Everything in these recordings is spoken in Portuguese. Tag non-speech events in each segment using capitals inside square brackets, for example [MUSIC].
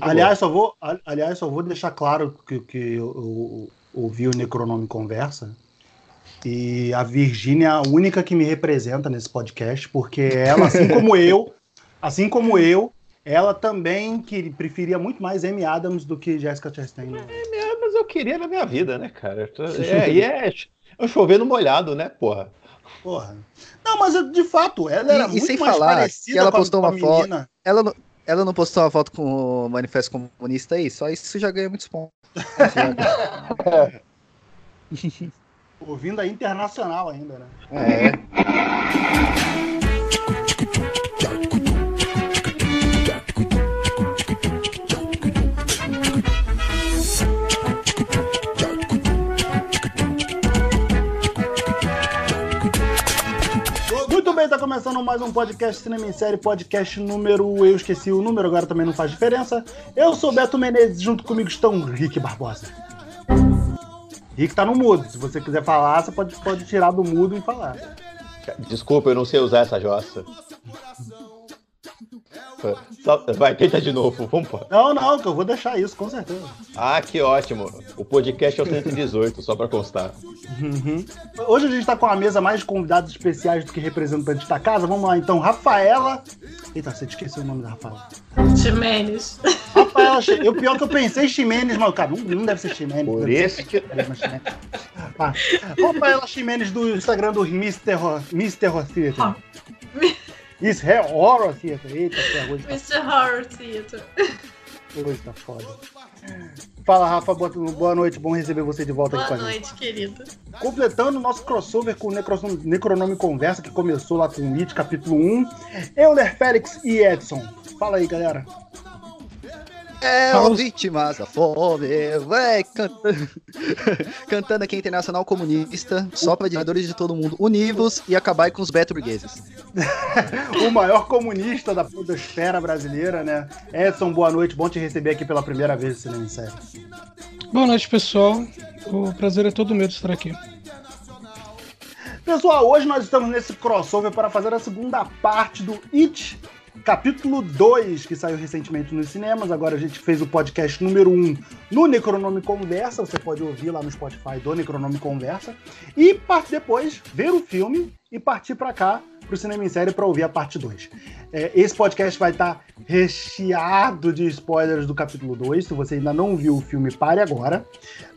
aliás, só vou, aliás, só vou deixar claro que, que eu, eu ouvi o Necronome Conversa. E a Virgínia é a única que me representa nesse podcast, porque ela, assim [LAUGHS] como eu, assim como eu, ela também que preferia muito mais Amy Adams do que Jessica Chastain. É, mas eu queria na minha vida, né, cara? [LAUGHS] É, e é, é chovendo molhado, né, porra? Porra. Não, mas de fato, ela era e, muito e sem mais falar parecida que ela postou uma foto. Ela não, ela não postou uma foto com o Manifesto Comunista aí, só isso já ganha muitos pontos. [LAUGHS] Ouvindo a internacional ainda, né? É. [LAUGHS] tá começando mais um podcast Cinema em Série, podcast número. Eu esqueci o número, agora também não faz diferença. Eu sou Beto Menezes, junto comigo estão Rick Barbosa. Rick tá no mudo, se você quiser falar, você pode, pode tirar do mudo e falar. Desculpa, eu não sei usar essa jossa. Vai, tenta de novo, vamos pô. Não, não, que eu vou deixar isso, com certeza. Ah, que ótimo. O podcast é o 118, só para constar. Uhum. Hoje a gente tá com a mesa mais de convidados especiais do que representantes da casa. Vamos lá, então, Rafaela. Eita, você esqueceu o nome da Rafaela. Ximenes. Rafaela, eu pior que eu pensei Ximenes, mas, cara, não, não deve ser Ximenes. Por isso que. Ah, Rafaela Ximenes do Instagram do Mr. Mr. Theater. Ah. Isso é Horror Theater. Eita, que arroz. Mr. Horror Theater. Hoje tá foda. Fala, Rafa, boa, noite, bom receber você de volta boa aqui com a gente. Boa noite, querido. Completando o nosso crossover com o Necronome, Necronome Conversa, que começou lá com o It, capítulo 1. Euler Félix e Edson. Fala aí, galera. É o vítimas a fome, vai cantando, [LAUGHS] cantando aqui Internacional Comunista, só para admiradores de todo mundo, univos e acabar com os beto-burgueses. [LAUGHS] o maior comunista da podosfera brasileira, né? Edson, boa noite, bom te receber aqui pela primeira vez no Cinema. Boa noite, pessoal. O prazer é todo meu de estar aqui. Pessoal, hoje nós estamos nesse crossover para fazer a segunda parte do It capítulo 2, que saiu recentemente nos cinemas. Agora a gente fez o podcast número 1 um no Necronome Conversa. Você pode ouvir lá no Spotify do Necronome Conversa. E depois ver o filme e partir para cá, para o Cinema em Série, para ouvir a parte 2. É, esse podcast vai estar tá recheado de spoilers do capítulo 2. Se você ainda não viu o filme, pare agora.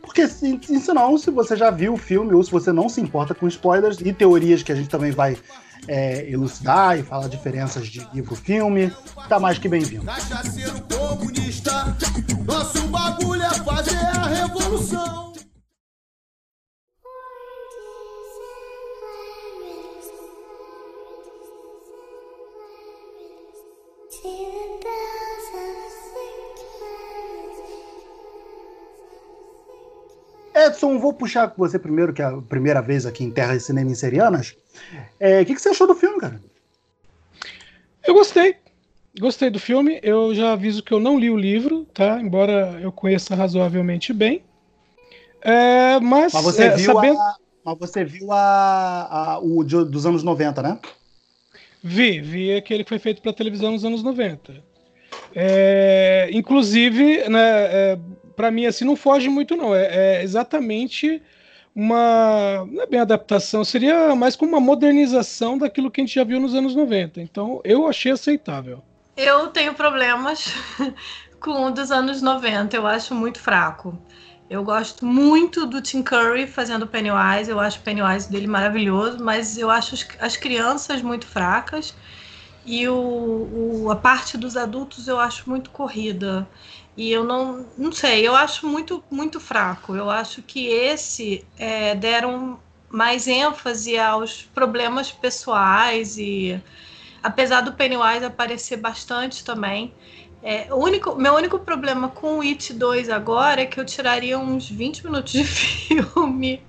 Porque, se, se não, se você já viu o filme ou se você não se importa com spoilers e teorias que a gente também vai é, elucidar e falar diferenças de livro-filme, tá mais que bem-vindo. Nosso bagulho é fazer a revolução. Edson, vou puxar com você primeiro, que é a primeira vez aqui em Terras Cinema Serianas. É, o que, que você achou do filme, cara? Eu gostei. Gostei do filme. Eu já aviso que eu não li o livro, tá? Embora eu conheça razoavelmente bem. É, mas, mas, você é, viu sabendo... a, mas você viu a, a, o de, dos anos 90, né? Vi, vi aquele que foi feito para televisão nos anos 90. É, inclusive, né, é, para mim, assim, não foge muito, não. É, é, exatamente uma. Não é bem adaptação, seria mais como uma modernização daquilo que a gente já viu nos anos 90. Então, eu achei aceitável. Eu tenho problemas [LAUGHS] com o dos anos 90, eu acho muito fraco. Eu gosto muito do Tim Curry fazendo Pennywise, eu acho o Pennywise dele maravilhoso, mas eu acho as crianças muito fracas e o, o, a parte dos adultos eu acho muito corrida. E eu não, não sei, eu acho muito, muito fraco. Eu acho que esse é, deram mais ênfase aos problemas pessoais e apesar do Pennywise aparecer bastante também. É, o único, meu único problema com o It 2 agora é que eu tiraria uns 20 minutos de [LAUGHS] filme.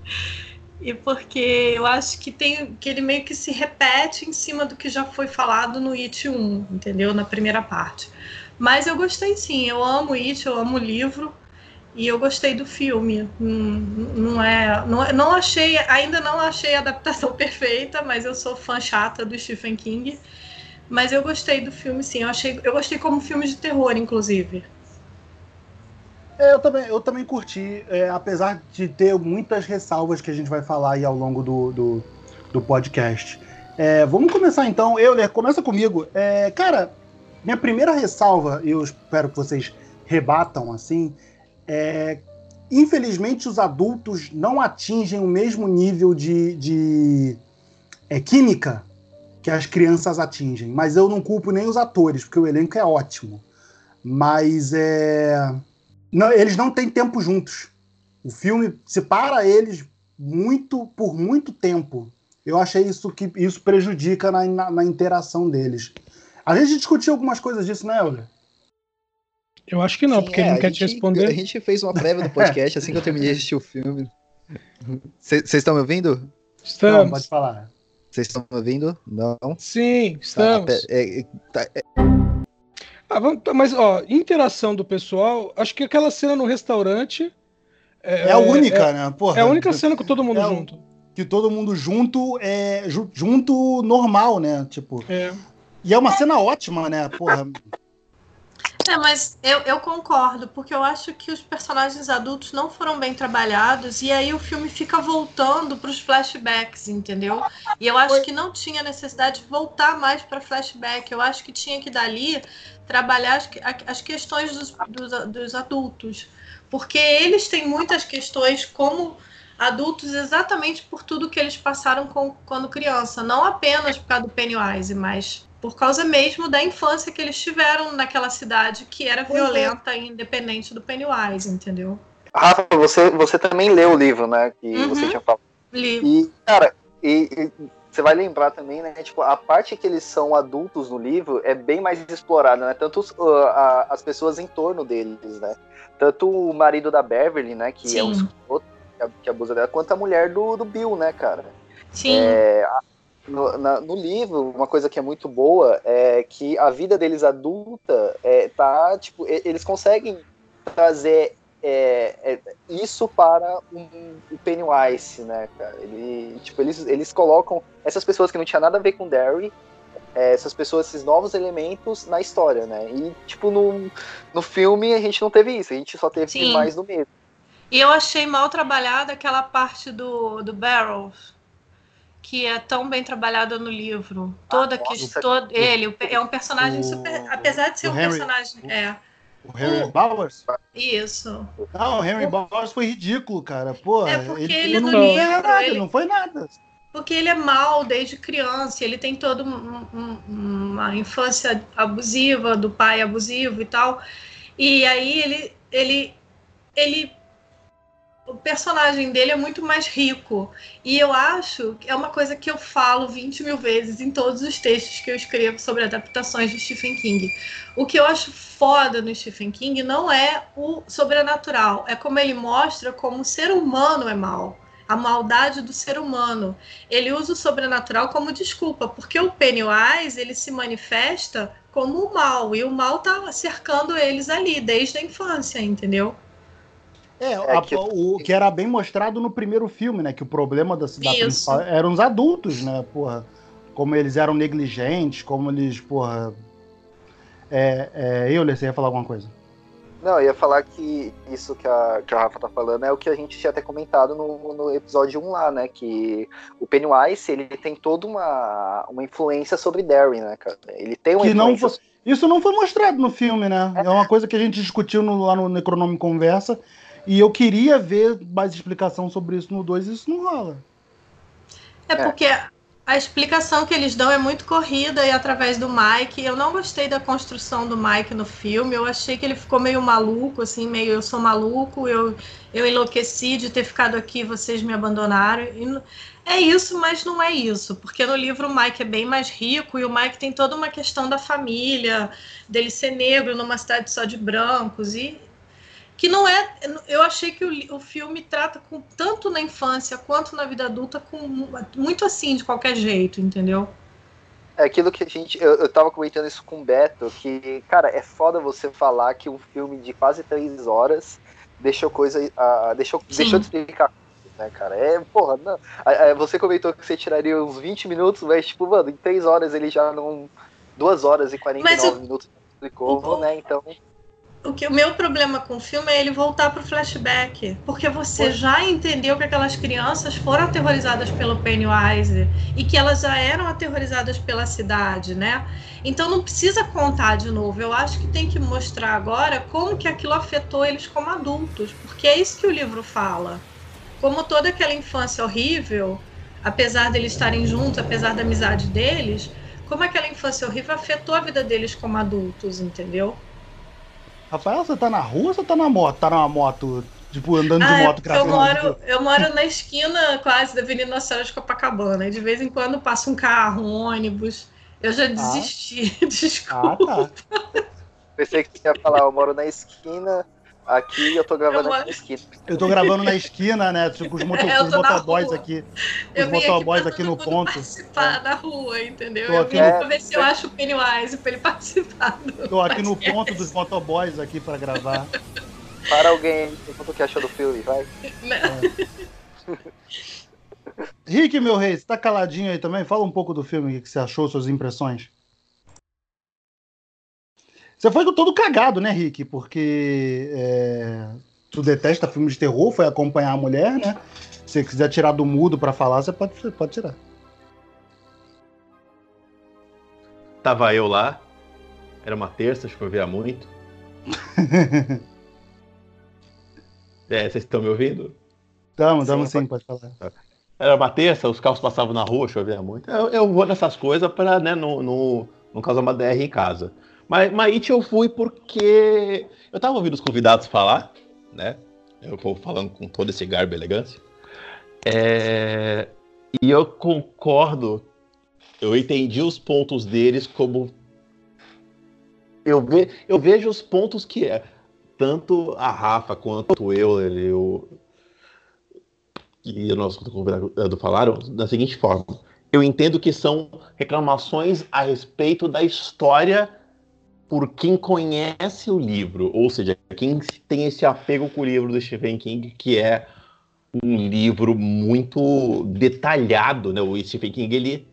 E porque eu acho que tem que ele meio que se repete em cima do que já foi falado no It 1, entendeu? Na primeira parte. Mas eu gostei sim, eu amo It, eu amo o livro e eu gostei do filme. Não, não é, não, não achei, ainda não achei a adaptação [LAUGHS] perfeita, mas eu sou fã chata do Stephen King. Mas eu gostei do filme, sim. Eu achei, eu gostei como filme de terror, inclusive. É, eu também, eu também curti, é, apesar de ter muitas ressalvas que a gente vai falar aí ao longo do, do, do podcast. É, vamos começar então. Euler, começa comigo. É, cara, minha primeira ressalva, e eu espero que vocês rebatam assim, é infelizmente os adultos não atingem o mesmo nível de, de é, química que as crianças atingem. Mas eu não culpo nem os atores, porque o elenco é ótimo. Mas é não, eles não têm tempo juntos. O filme separa eles muito por muito tempo. Eu achei isso que isso prejudica na, na, na interação deles. A gente discutiu algumas coisas disso, né, Euler? Eu acho que não, Sim, porque é, ele não quer gente, te responder. A gente fez uma prévia do podcast assim que eu terminei de assistir o filme. Vocês estão me ouvindo? Estamos. Não, pode falar. Vocês estão me ouvindo? Não? Sim, tá, estamos. Tá, é, tá, é, ah, vamos, mas, ó, interação do pessoal, acho que aquela cena no restaurante. É, é a única, é, né? Porra, é a única cena com todo mundo é, junto. Que todo mundo junto é junto normal, né? Tipo. É. E é uma cena ótima, né? Porra. É, mas eu, eu concordo, porque eu acho que os personagens adultos não foram bem trabalhados e aí o filme fica voltando para os flashbacks, entendeu? E eu acho que não tinha necessidade de voltar mais para flashback. Eu acho que tinha que dali trabalhar as, as questões dos, dos, dos adultos, porque eles têm muitas questões como adultos exatamente por tudo que eles passaram com, quando criança, não apenas por causa do Pennywise, mas por causa mesmo da infância que eles tiveram naquela cidade que era é. violenta e independente do Pennywise, entendeu? Rafa, você, você também leu o livro, né? Que uhum. você tinha falado. Li. E, cara, e, e, você vai lembrar também, né? Tipo, a parte que eles são adultos no livro é bem mais explorada, né? Tanto os, uh, a, as pessoas em torno deles, né? Tanto o marido da Beverly, né? Que Sim. é um escroto que abusa dela, quanto a mulher do, do Bill, né, cara? Sim. É, a, no, na, no, livro, uma coisa que é muito boa é que a vida deles adulta é, tá, tipo, eles conseguem trazer é, é, isso para um, o Pennywise, né, cara? Ele, tipo, eles, eles colocam essas pessoas que não tinha nada a ver com Derry, é, essas pessoas, esses novos elementos na história, né? E, tipo, no, no filme a gente não teve isso, a gente só teve mais do mesmo. E eu achei mal trabalhada aquela parte do, do Barrel, que é tão bem trabalhada no livro. Toda ah, que todo ele é um personagem o, super, apesar de ser um Henry, personagem, o, é. O Henry o, Bowers? Isso. Não, o Henry Bowers foi ridículo, cara. Pô, é porque ele, ele no não livro, nada, ele, não foi nada. Porque ele é mal desde criança, ele tem toda um, um, uma infância abusiva do pai abusivo e tal. E aí ele ele ele o personagem dele é muito mais rico. E eu acho que é uma coisa que eu falo 20 mil vezes em todos os textos que eu escrevo sobre adaptações de Stephen King. O que eu acho foda no Stephen King não é o sobrenatural, é como ele mostra como o ser humano é mal. A maldade do ser humano. Ele usa o sobrenatural como desculpa, porque o Pennywise ele se manifesta como o mal, e o mal tá cercando eles ali desde a infância, entendeu? É, é a, que... o que era bem mostrado no primeiro filme, né? Que o problema da cidade principal eram os adultos, né? Porra, como eles eram negligentes, como eles, porra. É, é, eu, você ia falar alguma coisa? Não, eu ia falar que isso que a, que a Rafa tá falando é o que a gente tinha até comentado no, no episódio 1 lá, né? Que o Pennywise, ele tem toda uma, uma influência sobre Darren, né, cara? Ele tem uma que influência... Não foi, isso não foi mostrado no filme, né? É, é uma coisa que a gente discutiu no, lá no Necronome Conversa, e eu queria ver mais explicação sobre isso no 2 e isso não rola. É porque a explicação que eles dão é muito corrida e através do Mike. Eu não gostei da construção do Mike no filme. Eu achei que ele ficou meio maluco, assim, meio eu sou maluco, eu, eu enlouqueci de ter ficado aqui, vocês me abandonaram. E é isso, mas não é isso, porque no livro o Mike é bem mais rico e o Mike tem toda uma questão da família, dele ser negro numa cidade só de brancos e que não é. Eu achei que o, o filme trata com tanto na infância quanto na vida adulta com muito assim de qualquer jeito, entendeu? É aquilo que a gente. Eu, eu tava comentando isso com o Beto, que, cara, é foda você falar que um filme de quase três horas deixou coisa. Uh, deixou, deixou de explicar né, cara? É, porra, não. Você comentou que você tiraria uns 20 minutos, mas, tipo, mano, em três horas ele já não. duas horas e 49 minutos explicou, o, né? Então. O que o meu problema com o filme é ele voltar pro flashback, porque você já entendeu que aquelas crianças foram aterrorizadas pelo Pennywise e que elas já eram aterrorizadas pela cidade, né? Então não precisa contar de novo. Eu acho que tem que mostrar agora como que aquilo afetou eles como adultos, porque é isso que o livro fala. Como toda aquela infância horrível, apesar deles estarem juntos, apesar da amizade deles, como aquela infância horrível afetou a vida deles como adultos, entendeu? Rafael, você tá na rua ou você tá na moto? Tá numa moto, tipo, andando Ah, de moto porque eu gravando? moro, eu moro na esquina quase da Avenida Nossa Senhora de Copacabana. E de vez em quando passa um carro, um ônibus. Eu já desisti, [LAUGHS] Ah, desculpa. tá. Pensei que você ia falar, eu moro na esquina, aqui eu tô gravando Eu aqui na esquina. Eu tô gravando na esquina, né? Tipo, os, [LAUGHS] moto, É, eu os motoboys aqui. Eu Os aqui motoboys aqui todo no ponto. participar da rua, entendeu? Tô Eu aqui vim no- pra ver se eu acho o Pennywise pra ele participar do Tô aqui no ponto dos motoboys aqui pra gravar. Para alguém, o que achou do filme, vai. [LAUGHS] Rick, meu rei, você tá caladinho aí também? Fala um pouco do filme, o que você achou, suas impressões. Você foi todo cagado, né, Rick? Porque é, tu detesta filme de terror, foi acompanhar a mulher, né? Se você quiser tirar do mudo pra falar, você pode, você pode tirar. Tava eu lá. Era uma terça, chovia muito. [LAUGHS] É, vocês estão me ouvindo? Tamo, tamo Sim, pode falar. Era uma terça, os carros passavam na rua, chovia muito. Eu, eu vou nessas coisas pra né, não, não, não causar uma DR em casa. Mas, It eu fui porque eu tava ouvindo os convidados falar, né? Eu vou falando com todo esse garbo e elegância. É, e eu concordo, eu entendi os pontos deles como. Eu, ve, eu vejo os pontos que é. Tanto a Rafa quanto eu, eu e o nosso convidado falaram da seguinte forma: eu entendo que são reclamações a respeito da história por quem conhece o livro, ou seja, quem tem esse apego com o livro do Stephen King, que é um livro muito detalhado, né? O Stephen King ele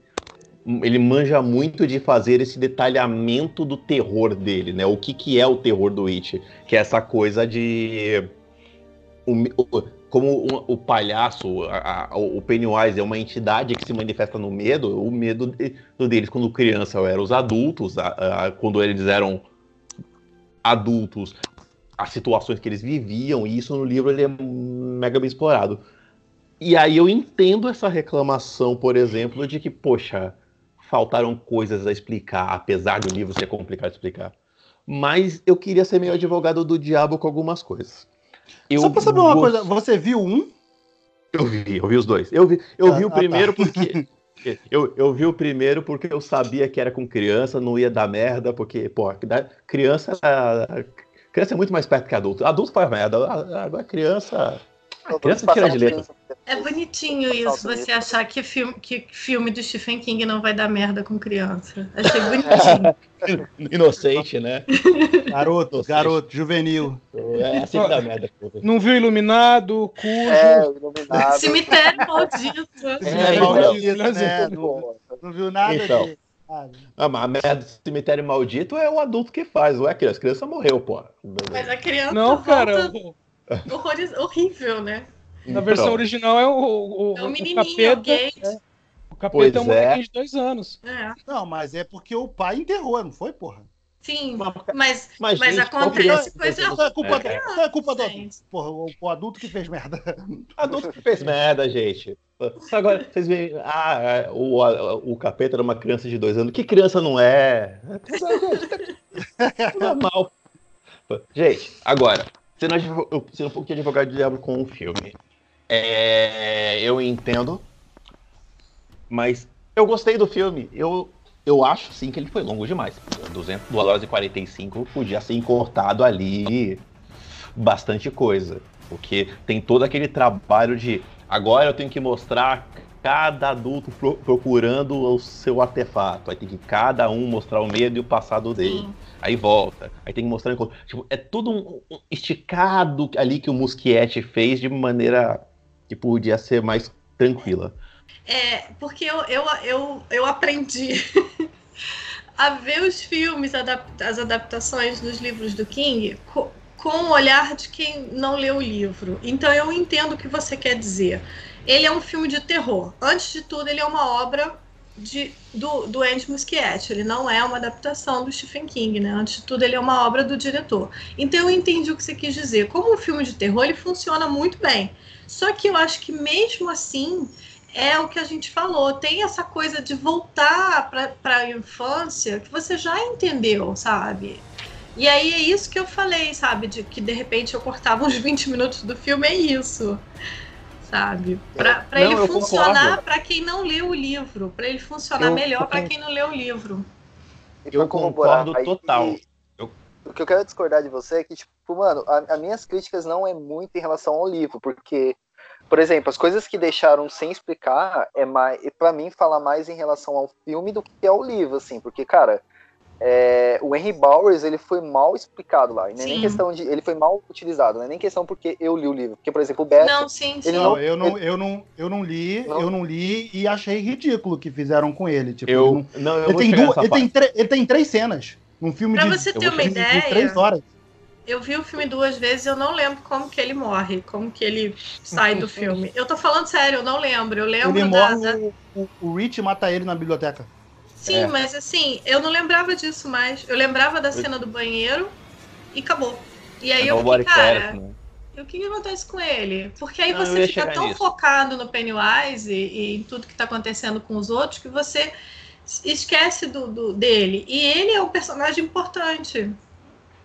ele manja muito de fazer esse detalhamento do terror dele, né? O que, que é o terror do It, que é essa coisa de como o, o palhaço, a, a, o Pennywise é uma entidade que se manifesta no medo, o medo de, deles quando criança eram os adultos, a, quando eles eram adultos, as situações que eles viviam, e isso no livro ele é mega bem explorado. E aí eu entendo essa reclamação, por exemplo, de que, poxa, faltaram coisas a explicar, apesar do livro ser complicado de explicar. Mas eu queria ser meio advogado do diabo com algumas coisas. Eu Só pra saber uma gost- coisa, você viu um? Eu vi, eu vi os dois. Eu vi, eu Ah, vi o ah, tá. primeiro porque. Eu, eu vi o primeiro porque eu sabia que era com criança, não ia dar merda, porque, pô, da- criança. Criança é muito mais perto que adulto. Adulto faz merda. Agora criança. Criança tira de letra. filme. É bonitinho isso, você achar que filme, que filme do Stephen King não vai dar merda com criança. Achei bonitinho. [LAUGHS] Inocente, né? Garoto, garoto, juvenil. É assim que dá merda. Não viu Iluminado, Cujo. É, Iluminado. Cemitério maldito. É, É, então. maldito, né? eu- Não, não viu nada Então. de. Ah, Ah, mas a merda do cemitério maldito é o adulto que faz, não é a criança. A criança morreu, pô. Mas a criança Não, volta cara, horrível, né? na versão Então, original é o, o, É um o menininho, é o capeta. Gate. O capeta Pois é um é. molequinho de dois anos. É. Não, mas é porque o pai enterrou, não foi, porra? Sim, Mas- mas, Mas, gente, acontece criança- coisa Não é culpa, É. do, não é culpa do adulto. Porra, o, o adulto que fez merda. [LAUGHS] Adulto que fez merda, gente. Agora, vocês veem. Ah, é, o, o capeta era uma criança de dois anos. Que criança não é? [LAUGHS] É normal. Gente, agora, sendo, sendo um pouco de advogado de diabo com o filme. É, eu entendo, mas eu gostei do filme. Eu, eu acho, sim, que ele foi longo demais. 200 horas e 45 podia ser cortado ali bastante coisa. Porque tem todo aquele trabalho de agora eu tenho que mostrar cada adulto pro- procurando o seu artefato. Aí tem que cada um mostrar o medo e o passado dele. Sim. Aí volta. Aí tem que mostrar. enquanto- Tipo, é tudo um, um esticado ali que o Muschietti fez de maneira que podia ser mais tranquila. É, porque eu, eu, eu, eu aprendi [LAUGHS] a ver os filmes, as adaptações dos livros do King com, com o olhar de quem não leu o livro. Então eu entendo o que você quer dizer. Ele é um filme de terror. Antes de tudo, ele é uma obra de, do, do Andy Muschietti. Ele não é uma adaptação do Stephen King, né? Antes de tudo, ele é uma obra do diretor. Então eu entendi o que você quis dizer. Como um filme de terror, ele funciona muito bem. Só que eu acho que mesmo assim é o que a gente falou, tem essa coisa de voltar para a infância que você já entendeu, sabe? E aí é isso que eu falei, sabe? De que de repente eu cortava uns 20 minutos do filme, é isso. Sabe? Para ele funcionar para quem não leu o livro, para ele funcionar eu, melhor para quem não leu o livro. Eu concordo total. E, eu... O que eu quero discordar de você é que, tipo, mano, as minhas críticas não é muito em relação ao livro, porque por exemplo, as coisas que deixaram sem explicar é mais, para mim, fala mais em relação ao filme do que ao livro, assim, porque, cara, é, o Henry Bowers ele foi mal explicado lá. Não é nem questão de. Ele foi mal utilizado, não é nem questão porque eu li o livro. Porque, por exemplo, o Beto. Não, sim, sim. Não, eu, não, eu, não, eu não li, não. eu não li e achei ridículo o que fizeram com ele. Tipo, eu, ele, não, eu ele, tem duas, ele, tem ele tem três cenas. Um filme pra de, você ter uma ideia, de três horas. Eu vi o filme duas vezes, eu não lembro como que ele morre, como que ele sai do [LAUGHS] filme. Eu tô falando sério, eu não lembro. Eu lembro ele da, morre, o, o Rich mata ele na biblioteca. Sim, é. mas assim, eu não lembrava disso mais. Eu lembrava da cena do banheiro e acabou. E aí eu fiquei, cara, né? o que, que, acontece com ele? Porque aí não, você fica tão nisso. focado no Pennywise e, e, em tudo que tá acontecendo com os outros que você esquece do, do dele. E ele é um personagem importante.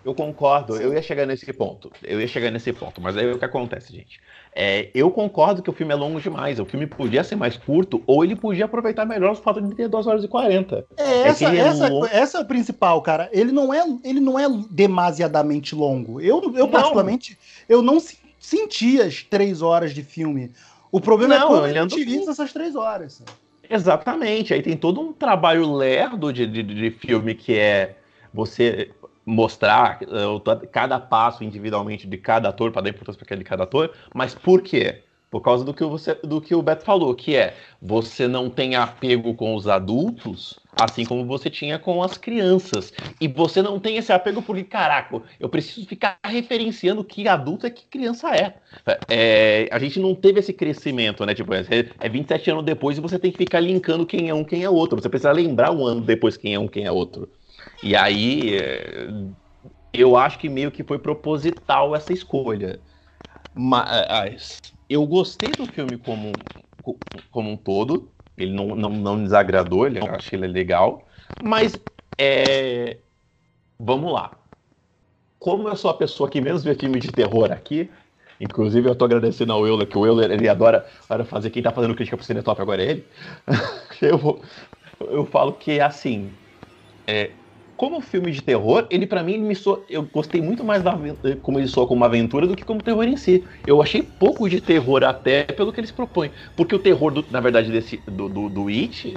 Eu concordo, Sim. eu ia chegar nesse ponto. Eu ia chegar nesse ponto, mas aí o que acontece, gente? É, eu concordo que o filme é longo demais. O filme podia ser mais curto, ou ele podia aproveitar melhor os fatos de ter 2 horas e 40. É, essa, é essa, é essa é o principal, cara. Ele não é, ele não é demasiadamente longo. Eu, eu particularmente, eu não senti as três horas de filme. O problema é não, é quando ele utiliza essas três horas. Exatamente. Aí tem todo um trabalho lerdo de, de, de filme que é você mostrar uh, cada passo individualmente de cada ator, para dar importância para cada ator, mas por quê? Por causa do que, você, do que o Beto falou, que é você não tem apego com os adultos, assim como você tinha com as crianças. E você não tem esse apego porque, caraca, eu preciso ficar referenciando que adulto é que criança é. é a gente não teve esse crescimento, né? Tipo, é 27 anos depois e você tem que ficar linkando quem é um, quem é outro. Você precisa lembrar um ano depois quem é um, quem é outro. E aí é, eu acho que meio que foi proposital essa escolha. Mas eu gostei do filme como, como um todo. Ele não, não, não desagradou, ele, eu achei ele legal. Mas é, vamos lá. Como eu sou a pessoa que menos vê filme de terror aqui, inclusive eu tô agradecendo ao Euler, que o Euler ele adora, adora fazer. Quem tá fazendo crítica pro Cinetop agora é ele. [LAUGHS] eu, eu falo que assim. É, como filme de terror, ele para mim me soa, eu gostei muito mais da como ele soa como uma aventura do que como terror em si. Eu achei pouco de terror até pelo que eles propõem, porque o terror do, na verdade desse do, do, do It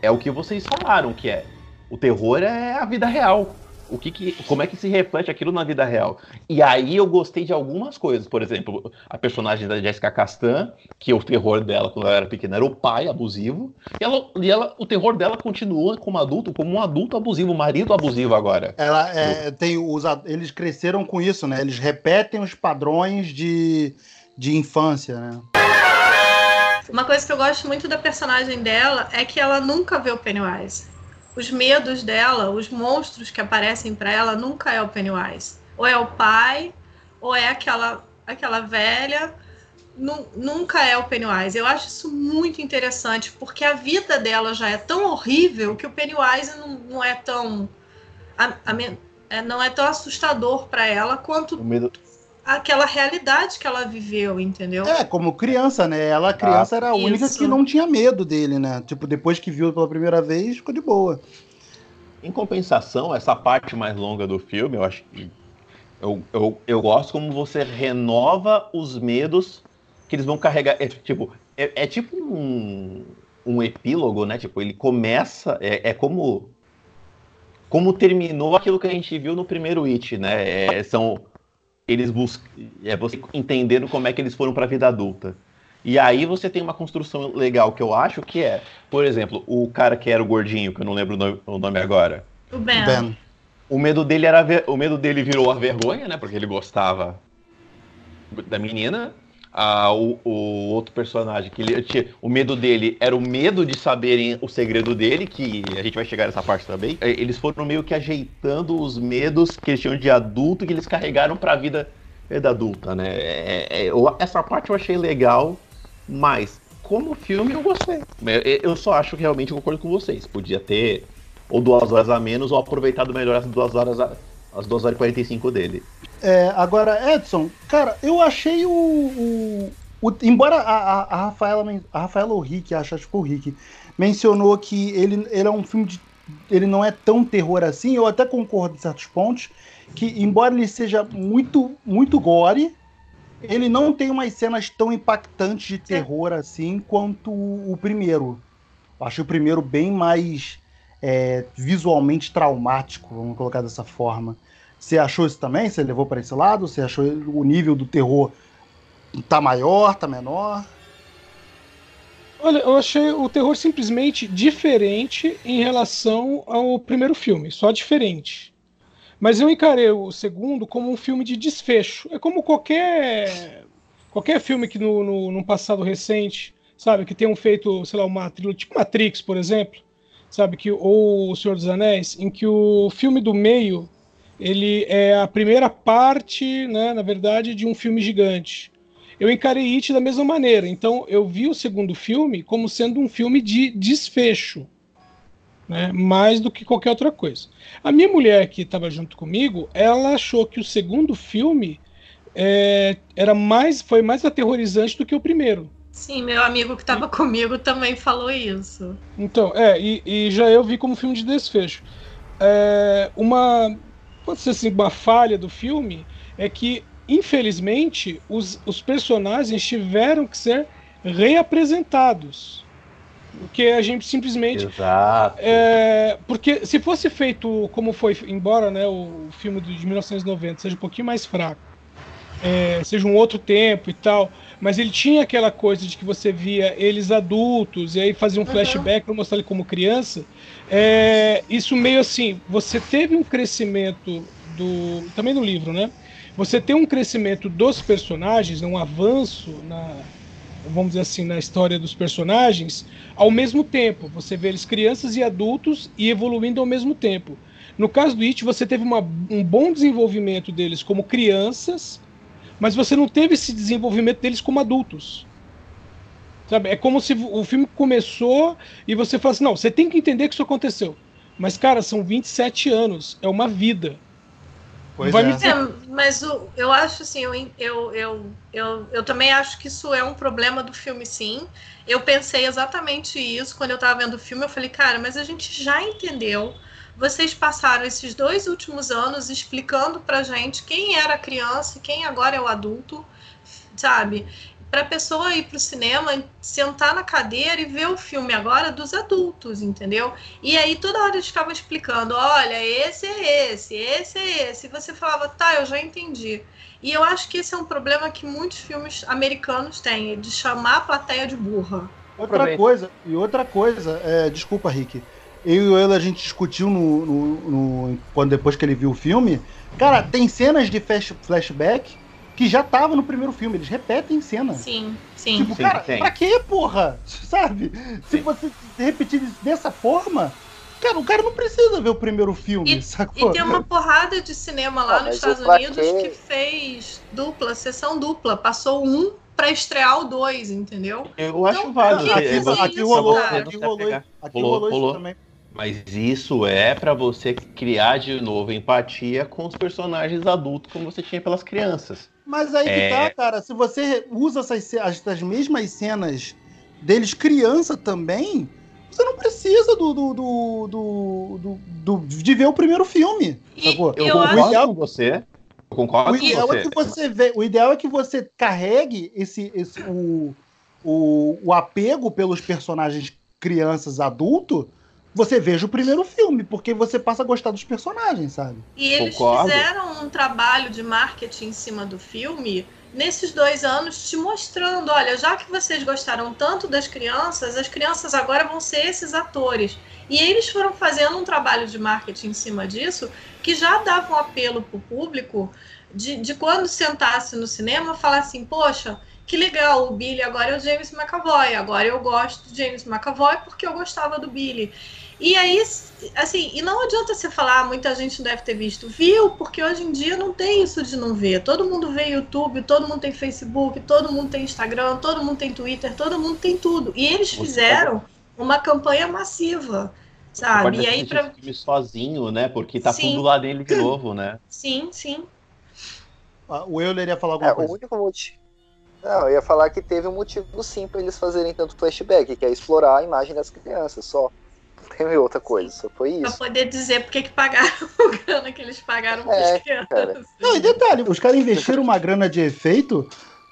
é o que vocês falaram que é. O terror é a vida real o que, que como é que se reflete aquilo na vida real. E aí eu gostei de algumas coisas, por exemplo, a personagem da Jessica Castan, que o terror dela quando ela era pequena era o pai abusivo, e ela, e ela o terror dela continua como adulto, como um adulto abusivo, um marido abusivo agora. Ela é, tem os eles cresceram com isso, né? Eles repetem os padrões de, de infância, né? Uma coisa que eu gosto muito da personagem dela é que ela nunca vê o Pennywise os medos dela, os monstros que aparecem para ela, nunca é o Pennywise. Ou é o pai, ou é aquela, aquela velha. nunca é o Pennywise. Eu acho isso muito interessante, porque a vida dela já é tão horrível que o Pennywise não, não é tão. A, a, é, não é tão assustador para ela quanto. O medo, aquela realidade que ela viveu, entendeu? É, como criança, né? Ela, criança, ah, era a única isso. que não tinha medo dele, né? Tipo, depois que viu pela primeira vez, ficou de boa. Em compensação, essa parte mais longa do filme, eu acho que. Eu, eu, eu gosto como você renova os medos que eles vão carregar. É, tipo, é, é tipo um, um epílogo, né? Tipo, ele começa. É, é como. Como terminou aquilo que a gente viu no primeiro It, né? É, são eles buscam. É você entendendo como é que eles foram para a vida adulta. E aí você tem uma construção legal que eu acho que é, por exemplo, o cara que era o gordinho, que eu não lembro o nome, o nome agora. O Ben. Ben. O medo dele era ver- o medo dele virou a vergonha, né? Porque ele gostava da menina. O, o outro personagem que ele tinha, o medo dele era o medo de saberem o segredo dele, que a gente vai chegar nessa parte também. Eh, Eles foram meio que ajeitando os medos que eles tinham de adulto que eles carregaram pra vida vida adulta, né? É- é- eu- essa parte eu achei legal, mas como filme eu gostei. Eu, eu só acho que realmente concordo com vocês. Podia ter ou duas horas a menos ou aproveitado melhor as duas horas a, as duas horas e 45 dele. É, agora, Edson, cara, eu achei o. o- o- embora a, a, a Rafaela, a Rafaela ou Rick, acho, acho que foi o Rick, mencionou que ele, ele é um filme de. Ele não é tão terror assim, eu até concordo em certos pontos, que embora ele seja muito, muito gore, ele não tem umas cenas tão impactantes de terror assim quanto o primeiro. Eu achei o primeiro bem mais é, visualmente traumático, vamos colocar dessa forma. Você achou isso também? Você levou para esse lado? Você achou o nível do terror tá maior, tá menor? Olha, eu achei o terror simplesmente diferente em relação ao primeiro filme, só diferente. Mas eu encarei o segundo como um filme de desfecho. É como qualquer qualquer filme que no, no, num passado recente, sabe, que tenham feito, sei lá, uma trilogia, tipo Matrix, por exemplo, sabe, que ou O Senhor dos Anéis, em que o filme do meio ele é a primeira parte, né, na verdade, de um filme gigante eu encarei It da mesma maneira. Então eu vi o segundo filme como sendo um filme de desfecho, né? mais do que qualquer outra coisa. A minha mulher que estava junto comigo, ela achou que o segundo filme é, era mais, foi mais aterrorizante do que o primeiro. Sim, meu amigo que estava comigo também falou isso. Então, é, e, e já eu vi como filme de desfecho. É, uma, pode ser assim, uma falha do filme é que infelizmente, os, os personagens tiveram que ser reapresentados. Porque a gente simplesmente. Exato. É, porque se fosse feito como foi, embora né, o filme de 1990 seja um pouquinho mais fraco, é, seja um outro tempo e tal, mas ele tinha aquela coisa de que você via eles adultos e aí fazia um Uhum. flashback para mostrar ele como criança. É, isso meio assim, você teve um crescimento do. Também no livro, né? Você tem um crescimento dos personagens, um avanço na, vamos dizer assim, na história dos personagens, ao mesmo tempo. Você vê eles crianças e adultos e evoluindo ao mesmo tempo. No caso do It, você teve uma, um bom desenvolvimento deles como crianças, mas você não teve esse desenvolvimento deles como adultos. Sabe? É como se o filme começou e você fala assim: não, você tem que entender que isso aconteceu. Mas, cara, são 27 anos, é uma vida. Pois Vai é. me É, mas o, eu acho assim, eu, eu, eu, eu, eu também acho que isso é um problema do filme, sim. Eu pensei exatamente isso quando eu tava vendo o filme. Eu falei, cara, mas a gente já entendeu. Vocês passaram esses dois últimos anos explicando pra gente quem era a criança e quem agora é o adulto, sabe? Pra pessoa ir pro cinema, sentar na cadeira e ver o filme agora dos adultos, entendeu? E aí toda hora eles ficavam explicando, olha, esse é esse, esse é esse. E você falava, tá, eu já entendi. E eu acho que esse é um problema que muitos filmes americanos têm, é de chamar a plateia de burra. Outra coisa, e outra coisa, é, desculpa, Rick. Eu e o Euler, a gente discutiu no, no- no- quando depois que ele viu o filme. Cara, tem cenas de flash- flashback que já estavam no primeiro filme. Eles repetem cenas. Sim, sim. Tipo, Sim, cara, tem. pra quê, porra? [LAUGHS] Sabe? Se você repetir isso dessa forma, cara, o cara não precisa ver o primeiro filme, sacou? E tem uma porrada de cinema lá Ah, nos Estados Unidos quê? que fez dupla, sessão dupla. Passou um pra estrear o dois, entendeu? Eu acho Então, válido. é, que você- isso, aqui rolou, aqui rolou, aqui Rolou, rolou isso rolou. também. Mas isso é pra você criar de novo empatia com os personagens adultos como você tinha pelas crianças. Mas aí que É. tá, cara. Se você usa essas, ce- as, as mesmas cenas deles criança também, você não precisa do, do, do, do, do- do- de ver o primeiro filme. Eu, Eu concordo acho- com você. Eu concordo O com ideal, você. é que você vê, o ideal é que você carregue esse, esse o, o, o apego pelos personagens crianças adulto você veja o primeiro filme, porque você passa a gostar dos personagens, sabe? E eles Concordo. fizeram um trabalho de marketing em cima do filme nesses dois anos, te mostrando: olha, já que vocês gostaram tanto das crianças, as crianças agora vão ser esses atores. E eles foram fazendo um trabalho de marketing em cima disso que já dava um apelo para o público de, de quando sentasse no cinema falar assim: poxa, que legal, o Billy agora é o James McAvoy, agora eu gosto do James McAvoy porque eu gostava do Billy. E aí, assim, e não adianta você falar, "Ah, muita gente não deve ter visto. Viu? Porque hoje em dia não tem isso de não ver. Todo mundo vê YouTube, todo mundo tem Facebook, todo mundo tem Instagram, todo mundo tem Twitter, todo mundo tem tudo. E eles Você fizeram uma campanha massiva, Pode sabe? E aí, esse filme sozinho, né? Porque tá Sim. tudo lá dele de [LAUGHS] novo, né? sim, sim. Ah, O Euler ia falar alguma É, o coisa. único motivo. Não, eu ia falar que teve um motivo sim pra eles fazerem tanto flashback, que é explorar a imagem das crianças só. Não teve outra coisa, só foi Pra isso. poder dizer porque que pagaram [LAUGHS] o grana que eles pagaram para É, as crianças. cara. Não, e detalhe, os caras investiram uma grana de efeito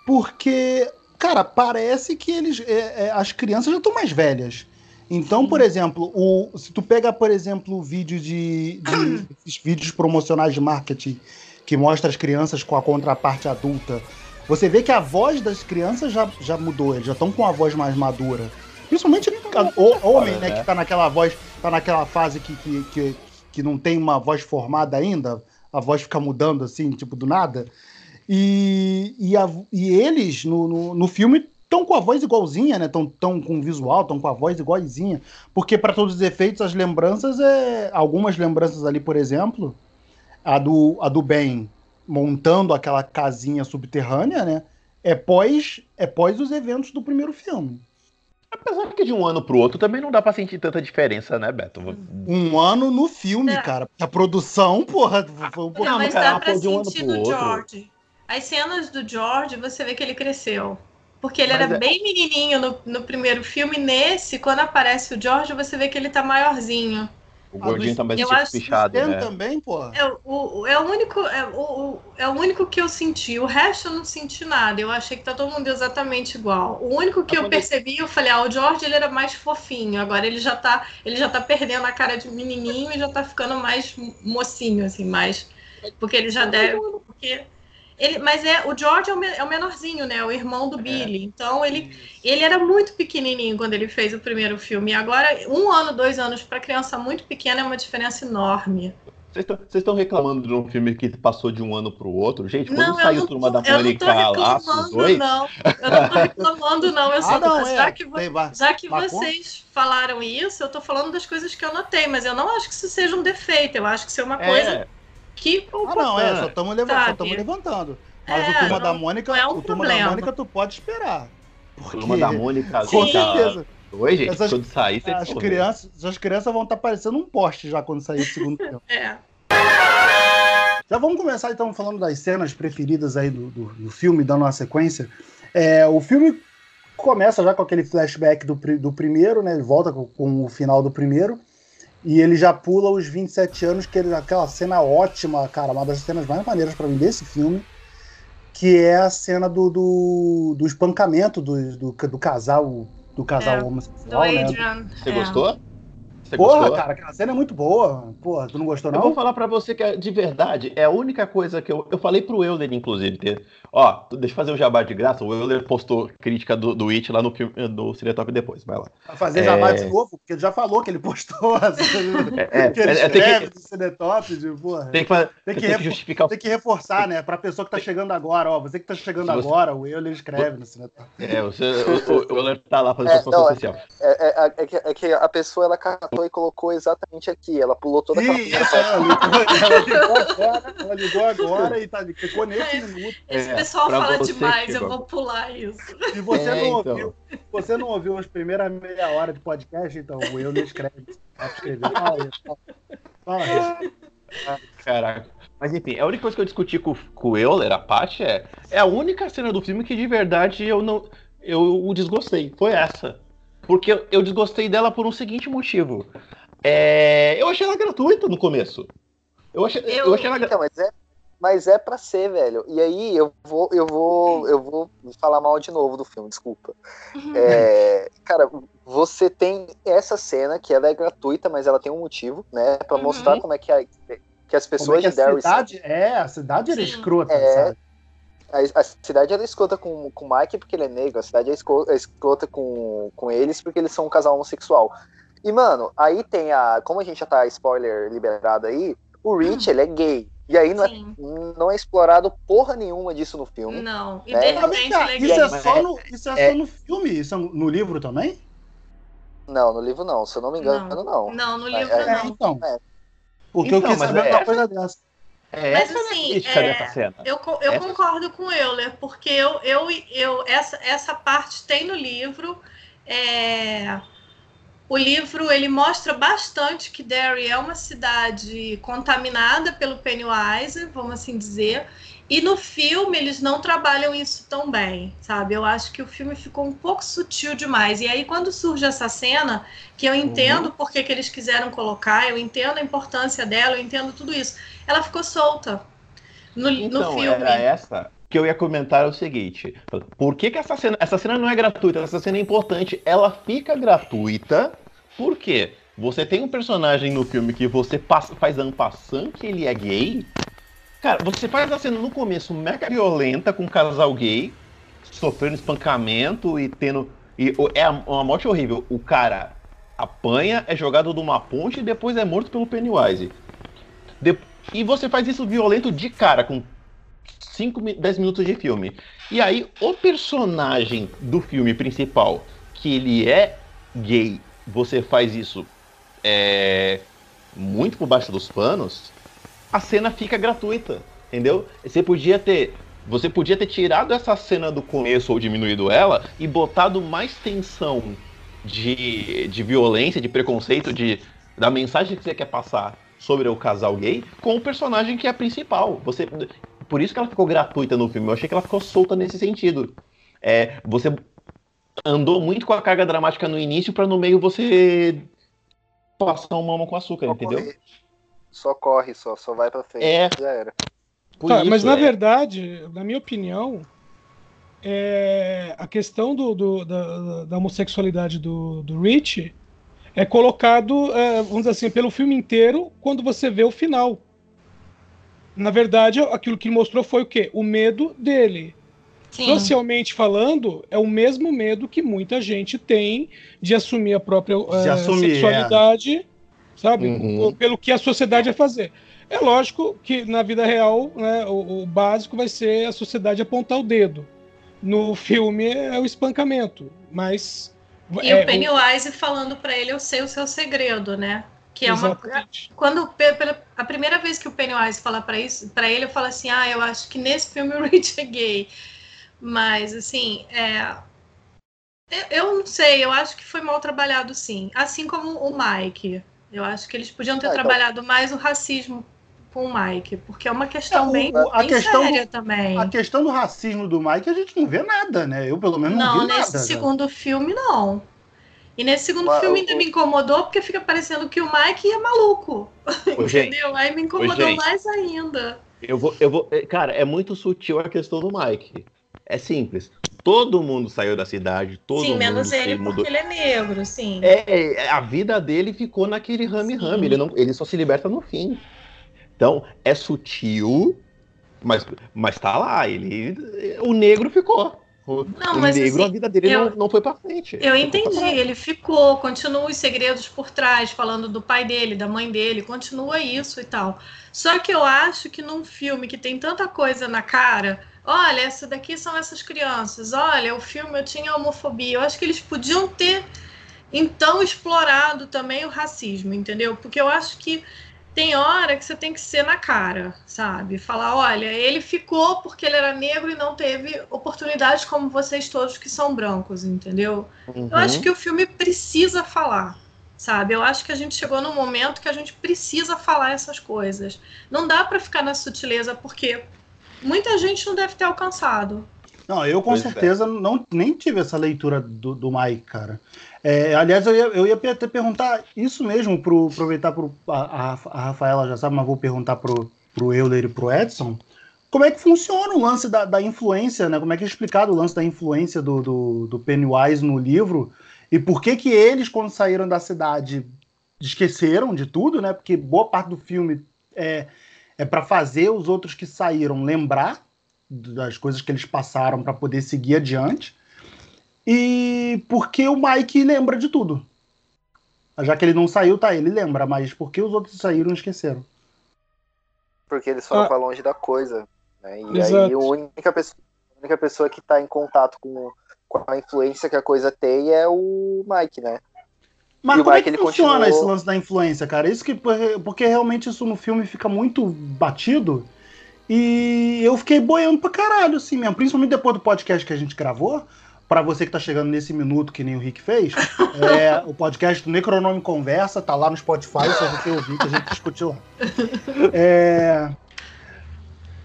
porque, cara, parece que eles. é, é, as crianças já estão mais velhas. Então, por exemplo, o, se tu pega, por exemplo, o vídeo de, de [CLEARS THROAT] esses vídeos promocionais de marketing que mostra as crianças com a contraparte adulta, você vê que a voz das crianças já, já mudou, eles já estão com a voz mais madura. Principalmente o homem, né, né? que tá naquela voz, tá naquela fase que, que, que, que não tem uma voz formada ainda, a voz fica mudando assim, tipo, do nada. E, e, a- e eles, no, no, no filme, estão com a voz igualzinha, né? Estão tão com o visual, estão com a voz igualzinha. Porque, para todos os efeitos, as lembranças, é algumas lembranças ali, por exemplo, a do, a do Ben montando aquela casinha subterrânea, né? É pós, é pós os eventos do primeiro filme. Apesar que de um ano pro outro também não dá pra sentir tanta diferença, né, Beto? Um ano no filme, É. cara. A produção, porra, foi um pouco. Não, mas cara, dá pra de um ano sentir pro do outro. George. As cenas do George, você vê que ele cresceu. Porque ele Mas era é- bem menininho no, no primeiro filme. Nesse, quando aparece o George, você vê que ele tá maiorzinho. O gordinho do- tá eu tipo acho que pichado, né? também, porra. É o, o- é o único, é o, é o único que eu senti. O resto eu não senti nada. Eu achei que tá todo mundo exatamente igual. O único que Mas eu percebi, eu falei, ah, o George ele era mais fofinho. Agora ele já tá, ele já tá perdendo a cara de menininho e já tá ficando mais mocinho, assim, mais. Porque ele já deve. Porque ele, mas é o George é o, é o menorzinho, né? O irmão do Billy. Então ele, ele era muito pequenininho quando ele fez o primeiro filme. E agora, um ano, dois anos para criança muito pequena é uma diferença enorme. Vocês estão reclamando de um filme que passou de um ano pro outro? Gente, quando Não, saiu não, Turma da Mônica lá, não. Eu não tô reclamando, não. Eu só [LAUGHS] Ah, não, tô, é. já que, Tem já que vocês falaram isso, eu tô falando das coisas que eu notei, mas eu não acho que isso seja um defeito. Eu acho que isso é uma é, coisa que. Ah, não, é, só estamos Sabe? levantando. Mas É, o Turma não- da Mônica, não é um o Turma da problema. Mônica tu pode esperar. Porque, Turma da Mônica, com Sim. certeza, Oi, gente, Essas- quando sair, vocês as crianças, as crianças vão estar parecendo um poste já quando sair o segundo [LAUGHS] filme. É. Já vamos começar então falando das cenas preferidas aí do, do, do filme, dando uma sequência. É, o filme começa já com aquele flashback do, do primeiro, né? Ele volta com, com o final do primeiro. E ele já pula os 27 anos, que ele, aquela cena ótima, cara, uma das cenas mais maneiras pra mim desse filme, que é a cena do, do, do espancamento do, do, do casal do casal É, Do homossexual, né? Adrian. Você é. gostou? Você Porra, gostou? cara, aquela cena é muito boa. Porra, tu não gostou Eu vou não? falar pra você que é de verdade, é a única coisa que eu, eu falei pro Euler, inclusive. ter- ó, tu- deixa eu fazer o jabá de graça. O Euler postou crítica do, do It lá no filme do Ciretop depois, vai lá. Pra fazer jabá É. de novo, porque ele já falou que ele postou. [LAUGHS] É, que ele é, é, tem escreve que- no Cinetop, de, porra. Tem que, Tem que tem refor- justificar o Tem que reforçar, né? Pra pessoa que tá chegando agora, ó. Você que tá chegando você- agora, o Euler escreve no Cinetop. É, você, o, o, o Euler tá lá fazendo É, sua não, social. É, é- é que, é que a pessoa ela catou e colocou exatamente aqui. Ela pulou toda aquela. Ih, ela ligou, ela ligou agora, ela ligou agora e tá, ficou nesse minuto. Esse É, pessoal fala demais, que eu vou pular isso. Se você, É, não então. ouviu, você não ouviu as primeiras meia hora de podcast, então o Euler escreve. no Cinetop, escreveu. Fala fala. Caraca. Mas enfim, a única coisa que eu discuti com, com o Euler, a parte é. É a única cena do filme que de verdade eu não. Eu o desgostei. Foi essa. Porque eu, eu desgostei dela por um seguinte motivo. É, eu achei ela gratuita no começo. Eu achei, eu... Eu- achei ela gra- Então, mas é, mas é pra ser, velho. E aí eu vou, eu vou, eu vou falar mal de novo do filme, desculpa. É, cara, você tem essa cena que ela é gratuita, mas ela tem um motivo, né? Pra mostrar Uhum. como é que, a, que as Como é pessoas que a de Derry são. cidade, é, a cidade era Sim. escrota, É. sabe? A, a cidade ela é escrota com, com o Mike porque ele é negro, a cidade é é escrota com, com eles porque eles são um casal homossexual. E, mano, aí tem a. Como a gente já tá spoiler liberado aí, o Rich, ele é gay. E aí não é, não é explorado porra nenhuma disso no filme. Não. E É. de repente cá, ele isso é Mas só é- no, isso é é- só no filme? Isso é no livro também? Não, no livro não, se eu não me engano, não. Não, no É, livro é, É, não. então. É. Porque eu Então, quis mas saber é- uma coisa dessa. É Mas, essa a assim, é- dessa cena. Eu, eu Essa- concordo com o Euler, porque eu, eu, eu, essa, essa parte tem no livro. é, o livro ele mostra bastante que Derry é uma cidade contaminada pelo Pennywise, vamos assim dizer. E no filme eles não trabalham isso tão bem, sabe? Eu acho que o filme ficou um pouco sutil demais. E aí quando surge essa cena, que eu entendo por que, que eles quiseram colocar, eu entendo a importância dela, eu entendo tudo isso. Ela ficou solta no, no Então, filme. era essa que eu ia comentar é o seguinte. Por que, que essa cena. Essa cena não é gratuita, essa cena é importante. Ela fica gratuita, por quê? Você tem um personagem no filme que você passa, faz en passant que ele é gay. Cara, você faz a cena no começo mega violenta com um casal gay, sofrendo espancamento e tendo. E é uma morte horrível. O cara apanha, é jogado de uma ponte e depois é morto pelo Pennywise. De- E você faz isso violento de cara, com 5, 10 minutos de filme. E aí, o personagem do filme principal, que ele é gay, você faz isso é, muito por baixo dos panos, a cena fica gratuita, entendeu? Você podia ter. Você podia ter tirado essa cena do começo ou diminuído ela e botado mais tensão de, de violência, de preconceito, de, da mensagem que você quer passar sobre o casal gay com o personagem que é a principal. Você, por isso que ela ficou gratuita no filme. Eu achei que ela ficou solta nesse sentido. É, você andou muito com a carga dramática no início para no meio você passar uma mão com açúcar, entendeu? Só corre, só, só vai pra frente. É. Já era. Tá, isso, mas na é. verdade, na minha opinião, é, a questão do, do- da, da homossexualidade do, do Rich é colocado, é, vamos dizer assim, pelo filme inteiro quando você vê o final. Na verdade, aquilo que ele mostrou foi o quê? O medo dele. Sim. Socialmente falando, é o mesmo medo que muita gente tem de assumir a própria De eh, assumir, sexualidade, sabe? Uhum. Pelo que a sociedade vai fazer. É lógico que na vida real, né, o, o básico vai ser a sociedade apontar o dedo. No filme é o espancamento, mas E é, o Pennywise falando pra ele, eu sei o seu segredo, né? Que é uma Exatamente. quando pe- pela a primeira vez que o Pennywise fala para isso, para ele eu falo assim: "Ah, eu acho que nesse filme o Rich é gay". Mas assim, é eu- eu não sei, eu acho que foi mal trabalhado sim, assim como o Mike. Eu acho que eles podiam ter Ah, então- trabalhado mais o racismo com o Mike, porque é uma questão É, o- bem, a bem questão do- séria também. A questão do racismo do Mike, a gente não vê nada, né? Eu, pelo menos, não, Não, vi nada. nesse né? segundo filme, não. E nesse segundo Mas filme ainda me incomodou porque fica parecendo que o Mike é maluco. Ô, [LAUGHS] gente, entendeu? Aí me incomodou gente. mais ainda. Eu vou, eu vou. é, Cara, é muito sutil a questão do Mike. É simples. Todo mundo saiu da cidade, todo sim, mundo menos se ele mudou. porque ele é negro, sim. É, é, a vida dele ficou naquele rame-rame. Sim. Ele, não, ele só se liberta no fim. Então, é sutil, mas, mas tá lá. Ele, o negro ficou. O, Não, o mas, negro, assim, a vida dele eu- não, não foi pra frente. Eu entendi, trás. ele ficou, continua os segredos por trás, falando do pai dele, da mãe dele, continua isso e tal. Só que eu acho que num filme que tem tanta coisa na cara, olha, essa daqui são essas crianças, olha, o filme eu tinha homofobia, eu acho que eles podiam ter então explorado também o racismo, entendeu? Porque eu acho que tem hora que você tem que ser na cara, sabe? Falar, olha, ele ficou porque ele era negro e não teve oportunidades como vocês todos que são brancos, entendeu? Uhum. Eu acho que o filme precisa falar, sabe? Eu acho que a gente chegou num momento que a gente precisa falar essas coisas. Não dá pra ficar na sutileza, porque muita gente não deve ter alcançado. Não, eu com Pois é. certeza não, nem tive essa leitura do, do Mike, cara. É, aliás, eu ia, eu ia até perguntar isso mesmo, pro, aproveitar pro. A, a- a Rafaela já sabe, mas vou perguntar pro, pro Euler e pro Edson. como é que funciona o lance da, da, influência, né? Como é que é explicado o lance da influência do, do, do Pennywise no livro e por que que eles, quando saíram da cidade, esqueceram de tudo, né? Porque boa parte do filme é, é para fazer os outros que saíram lembrar das coisas que eles passaram para poder seguir adiante. E porque o Mike lembra de tudo. Já que ele não saiu, tá, ele lembra, mas por que os outros saíram e esqueceram? Porque eles foram ah. para longe da coisa. Né? E Exato. aí a única pessoa, a única pessoa que tá em contato com, com a influência que a coisa tem é o Mike, né? Mas como é que funciona continuou... esse lance da influência, cara? Isso que porque realmente isso no filme fica muito batido e eu fiquei boiando pra caralho, assim mesmo. Principalmente depois do podcast que a gente gravou. Para você que tá chegando nesse minuto, que nem o Rick fez, [LAUGHS] é, o podcast do Necronome Conversa tá lá no Spotify, só você ouvir que a gente discutiu lá. É,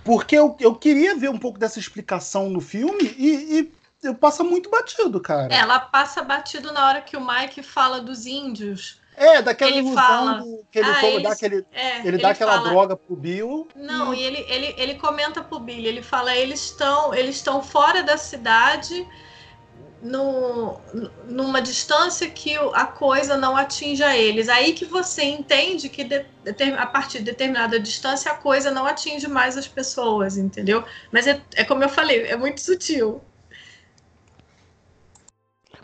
porque eu, eu queria ver um pouco dessa explicação no filme e, e passa muito batido, cara. Ela passa batido na hora que o Mike fala dos índios. É, daquela ele ilusão fala, do, que ele, ah, toma, dá, aquele, é, ele, ele dá aquela fala, droga pro Bill. Não, e, e ele, ele, ele comenta pro Bill, ele fala, eles estão eles estão fora da cidade no, numa distância que a coisa não atinja eles. Aí que você entende que de, a partir de determinada distância a coisa não atinge mais as pessoas, entendeu? Mas é, é como eu falei, é muito sutil.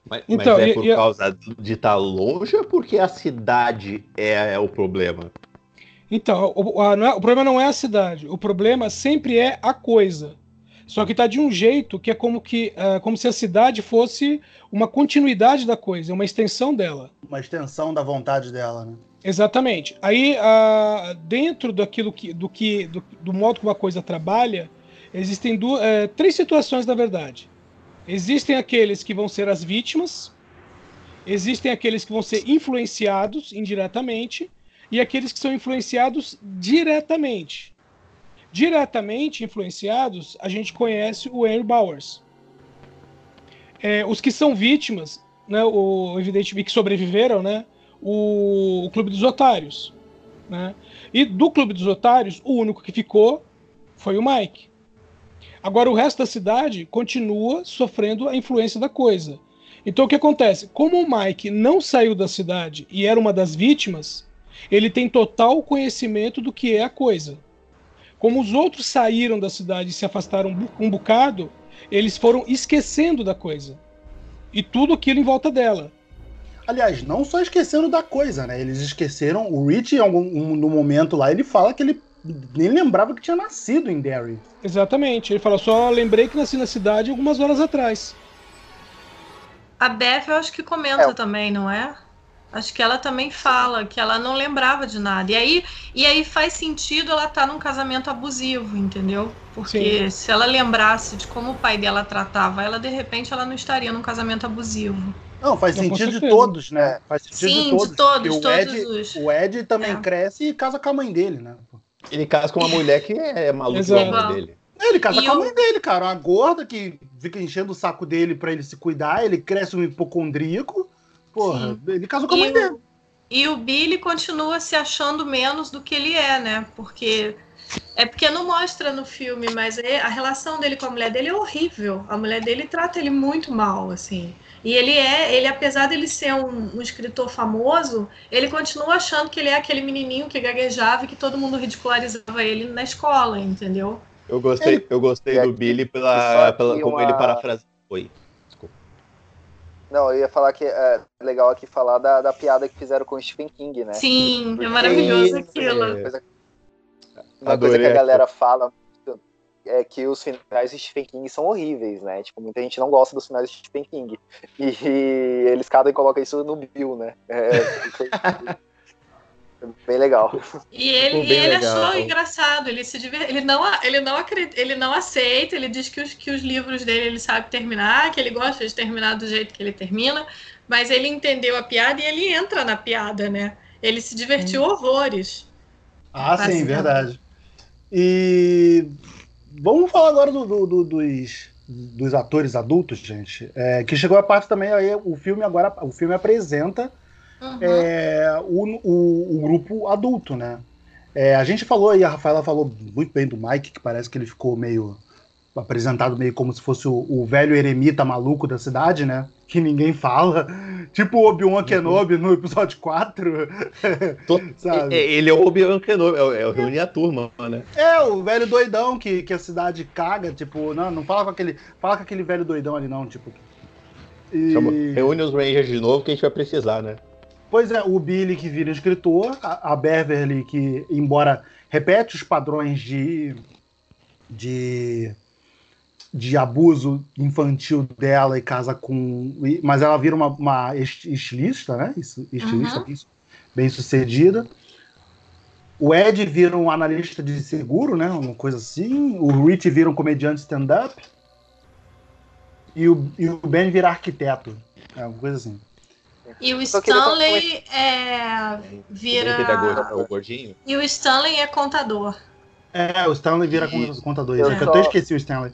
Mas, então, mas é por e, causa de estar tá longe ou porque a cidade é, é o problema? Então, o, a, é, o, problema não é a cidade, o problema sempre é a coisa. Só que está de um jeito que é como, que, uh, como se a cidade fosse uma continuidade da coisa, uma extensão dela. Uma extensão da vontade dela, né? Exatamente. Aí, uh, dentro daquilo que, do, que, do, do, modo como a coisa trabalha, existem duas, uh, três situações, na verdade. Existem aqueles que vão ser as vítimas, existem aqueles que vão ser influenciados indiretamente e aqueles que são influenciados diretamente. Diretamente influenciados, a gente conhece o Henry Bowers. É, os que são vítimas, né, o, evidentemente que sobreviveram, né, o, o Clube dos Otários. Né? E do Clube dos Otários, o único que ficou foi o Mike. Agora, o resto da cidade continua sofrendo a influência da coisa. Então, o que acontece? Como o Mike não saiu da cidade e era uma das vítimas, ele tem total conhecimento do que é a coisa. Como os outros saíram da cidade e se afastaram um bocado, eles foram esquecendo da coisa. E tudo aquilo em volta dela. Aliás, não só esquecendo da coisa, né? Eles esqueceram. O Rich, em algum, um, no momento lá, ele fala que ele nem lembrava que tinha nascido em Derry. Exatamente. Ele fala, só lembrei que nasci na cidade algumas horas atrás. A Beth, eu acho que comenta é. também, não é? Acho que ela também fala que ela não lembrava de nada. E aí, e aí faz sentido ela estar tá num casamento abusivo, entendeu? Porque Sim. se ela lembrasse de como o pai dela tratava ela, de repente ela não estaria num casamento abusivo. Não, faz sentido de todos, né? Faz sentido Sim, de todos. De todos, todos o Ed, os... o Ed também é. cresce e casa com a mãe dele, né? Ele casa com uma mulher que é maluca igual dele. É, ele casa e com a mãe dele, cara. Uma gorda que fica enchendo o saco dele para ele se cuidar. Ele cresce um hipocondríaco. Porra, Sim. ele casou com a mãe o, dele. E o Billy continua se achando menos do que ele é, né? Porque. É porque não mostra no filme, mas é, a relação dele com a mulher dele é horrível. A mulher dele trata ele muito mal, assim. E ele é, ele apesar dele ser um, um, escritor famoso, ele continua achando que ele é aquele menininho que gaguejava e que todo mundo ridicularizava ele na escola, entendeu? Eu gostei, eu gostei do Billy pela, pela como uma... ele parafraseou. Oi, desculpa. Não, eu ia falar que é legal aqui falar da, da piada que fizeram com o Stephen King, né? Sim, é Porque é maravilhoso aquilo. Uma coisa, uma coisa que a galera fala é que os finais de Stephen King são horríveis, né? Tipo, muita gente não gosta dos finais de Stephen King. E, e eles cada um coloca isso no Bill, né? É, bem legal. E ele, e ele legal. achou engraçado, ele se diver... ele não ele não acredita, ele não aceita, ele diz que os, que os livros dele ele sabe terminar, que ele gosta de terminar do jeito que ele termina, mas ele entendeu a piada e ele entra na piada, né? Ele se divertiu hum. horrores. Ah, sim, verdade. E Vamos falar agora do, do, do, dos, dos atores adultos, gente. É, que chegou a parte também aí, o filme agora, o filme apresenta uhum. é, o, o, o, grupo adulto, né? É, a gente falou, e a Rafaela falou muito bem do Mike, que parece que ele ficou meio apresentado meio como se fosse o, o velho eremita maluco da cidade, né? Que ninguém fala. Tipo o Obi-Wan Kenobi no episódio 4. [LAUGHS] sabe? Ele é o Obi-Wan Kenobi, é, é o reunir a turma, né? É, o velho doidão que, que a cidade caga, tipo, não, não fala com aquele. Fala com aquele velho doidão ali, não, tipo. E... Chama, reúne os Rangers de novo que a gente vai precisar, né? Pois é, o Billy que vira escritor, a, a Beverly que, embora repete os padrões de. de de abuso infantil dela e casa com. Mas ela vira uma, uma estilista, né? Estilista uhum. bem sucedida. O Ed vira um analista de seguro, né? Uma coisa assim. O Rich vira um comediante stand-up. E o, e o Ben vira arquiteto. É uma coisa assim. E o Stanley é, vira. O gordinho. E o Stanley é contador. É, o Stanley vira e... contador. Eu, é. eu até esqueci o Stanley.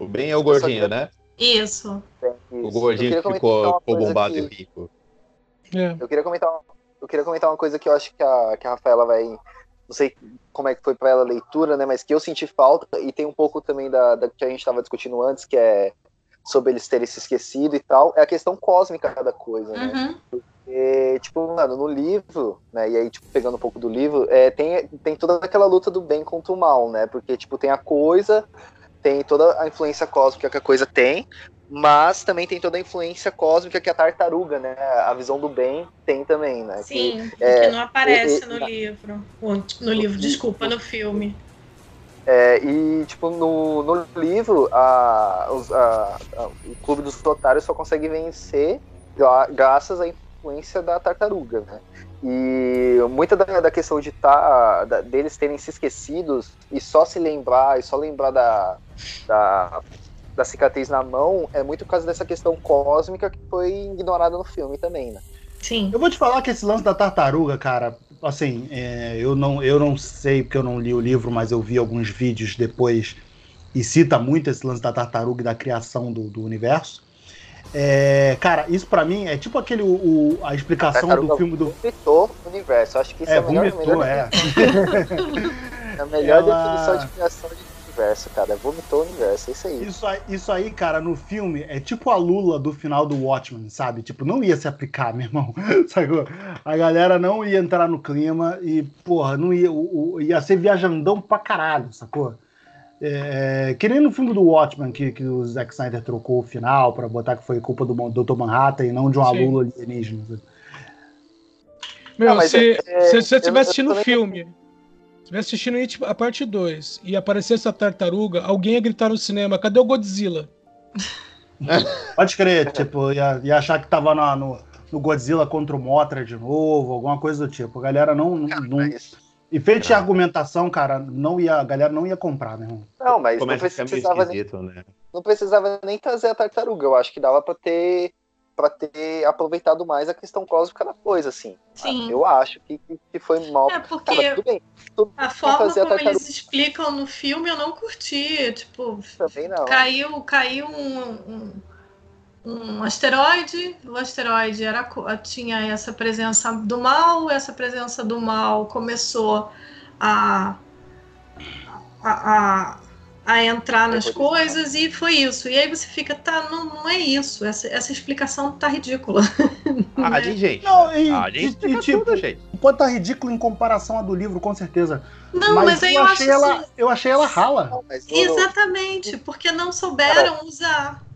O Ben é o gordinho, né? Isso. O gordinho que ficou, ficou bombado que... e rico. É. Eu, queria comentar, eu queria comentar uma coisa que eu acho que a, que a Rafaela vai. Não sei como é que foi para ela a leitura, né? Mas que eu senti falta, e tem um pouco também da, da que a gente estava discutindo antes, que é sobre eles terem se esquecido e tal, é a questão cósmica da coisa, né? Uhum. Porque, tipo, mano, no livro, né? E aí, tipo, pegando um pouco do livro, é, tem, tem toda aquela luta do bem contra o mal, né? Porque, tipo, tem a coisa tem toda a influência cósmica que a coisa tem, mas também tem toda a influência cósmica que a tartaruga, né? A visão do bem tem também, né? Sim, que, é, que não aparece no livro. No livro, desculpa, no filme. É, e, tipo, no, no livro, a, a, a, o Clube dos Otários só consegue vencer graças à influência da tartaruga, né? E muita da, da questão de tá, da, deles terem se esquecidos e só se lembrar, e só lembrar da, da, da cicatriz na mão, é muito por causa dessa questão cósmica que foi ignorada no filme também, né? Sim. Eu vou te falar que esse lance da tartaruga, cara, assim, é, eu, não, eu não sei porque eu não li o livro, mas eu vi alguns vídeos depois e cita muito esse lance da tartaruga e da criação do, do universo. É, cara, isso para mim é tipo aquele o, a explicação do filme do. Vomitou o universo. Acho que isso é, é a melhor, vomitou, melhor é. [LAUGHS] é a melhor Ela... definição de criação de universo, cara. Vomitou o universo, é isso aí. Isso, aí. isso aí, cara, no filme é tipo a Lula do final do Watchmen, sabe? Tipo, não ia se aplicar, [LAUGHS] meu irmão. Sacou? A galera não ia entrar no clima e, porra, não ia. O, o, ia ser viajandão pra caralho, sacou? É, que nem no filme do Watchmen, que, que o Zack Snyder trocou o final para botar que foi culpa do Dr. Manhattan e não de uma lula alienígena. Meu, não, se, é, se, você estiver assistindo o filme, estiver assistindo a parte 2 e aparecer essa tartaruga, alguém ia gritar no cinema: cadê o Godzilla? [LAUGHS] Pode crer, tipo, ia, ia achar que tava no, no, no, Godzilla contra o Mothra de novo, alguma coisa do tipo. A galera não. não, não e feito de argumentação, cara, não ia, a galera não ia comprar, né? Não, mas não precisava, nem, né? não precisava nem trazer a tartaruga. Eu acho que dava para ter para ter aproveitado mais a questão cósmica da coisa, assim. Sim. Eu acho que, que foi mal. É, porque cara, tudo bem, tudo a forma como a eles explicam no filme eu não curti. Tipo, Também não. caiu, caiu um, um um asteroide. O asteroide era, tinha essa presença do mal, essa presença do mal começou a, a, a, a entrar nas coisas e foi isso. E aí você fica, tá, não, não é isso. Essa, essa explicação tá ridícula. Ah, de gente. Não, e, ah, gente, e, tipo, gente. pode estar tá ridículo em comparação à do livro, com certeza. Não, mas, mas aí eu, eu achei ela, assim, eu achei ela rala. Não, Exatamente, porque não souberam Cara, usar.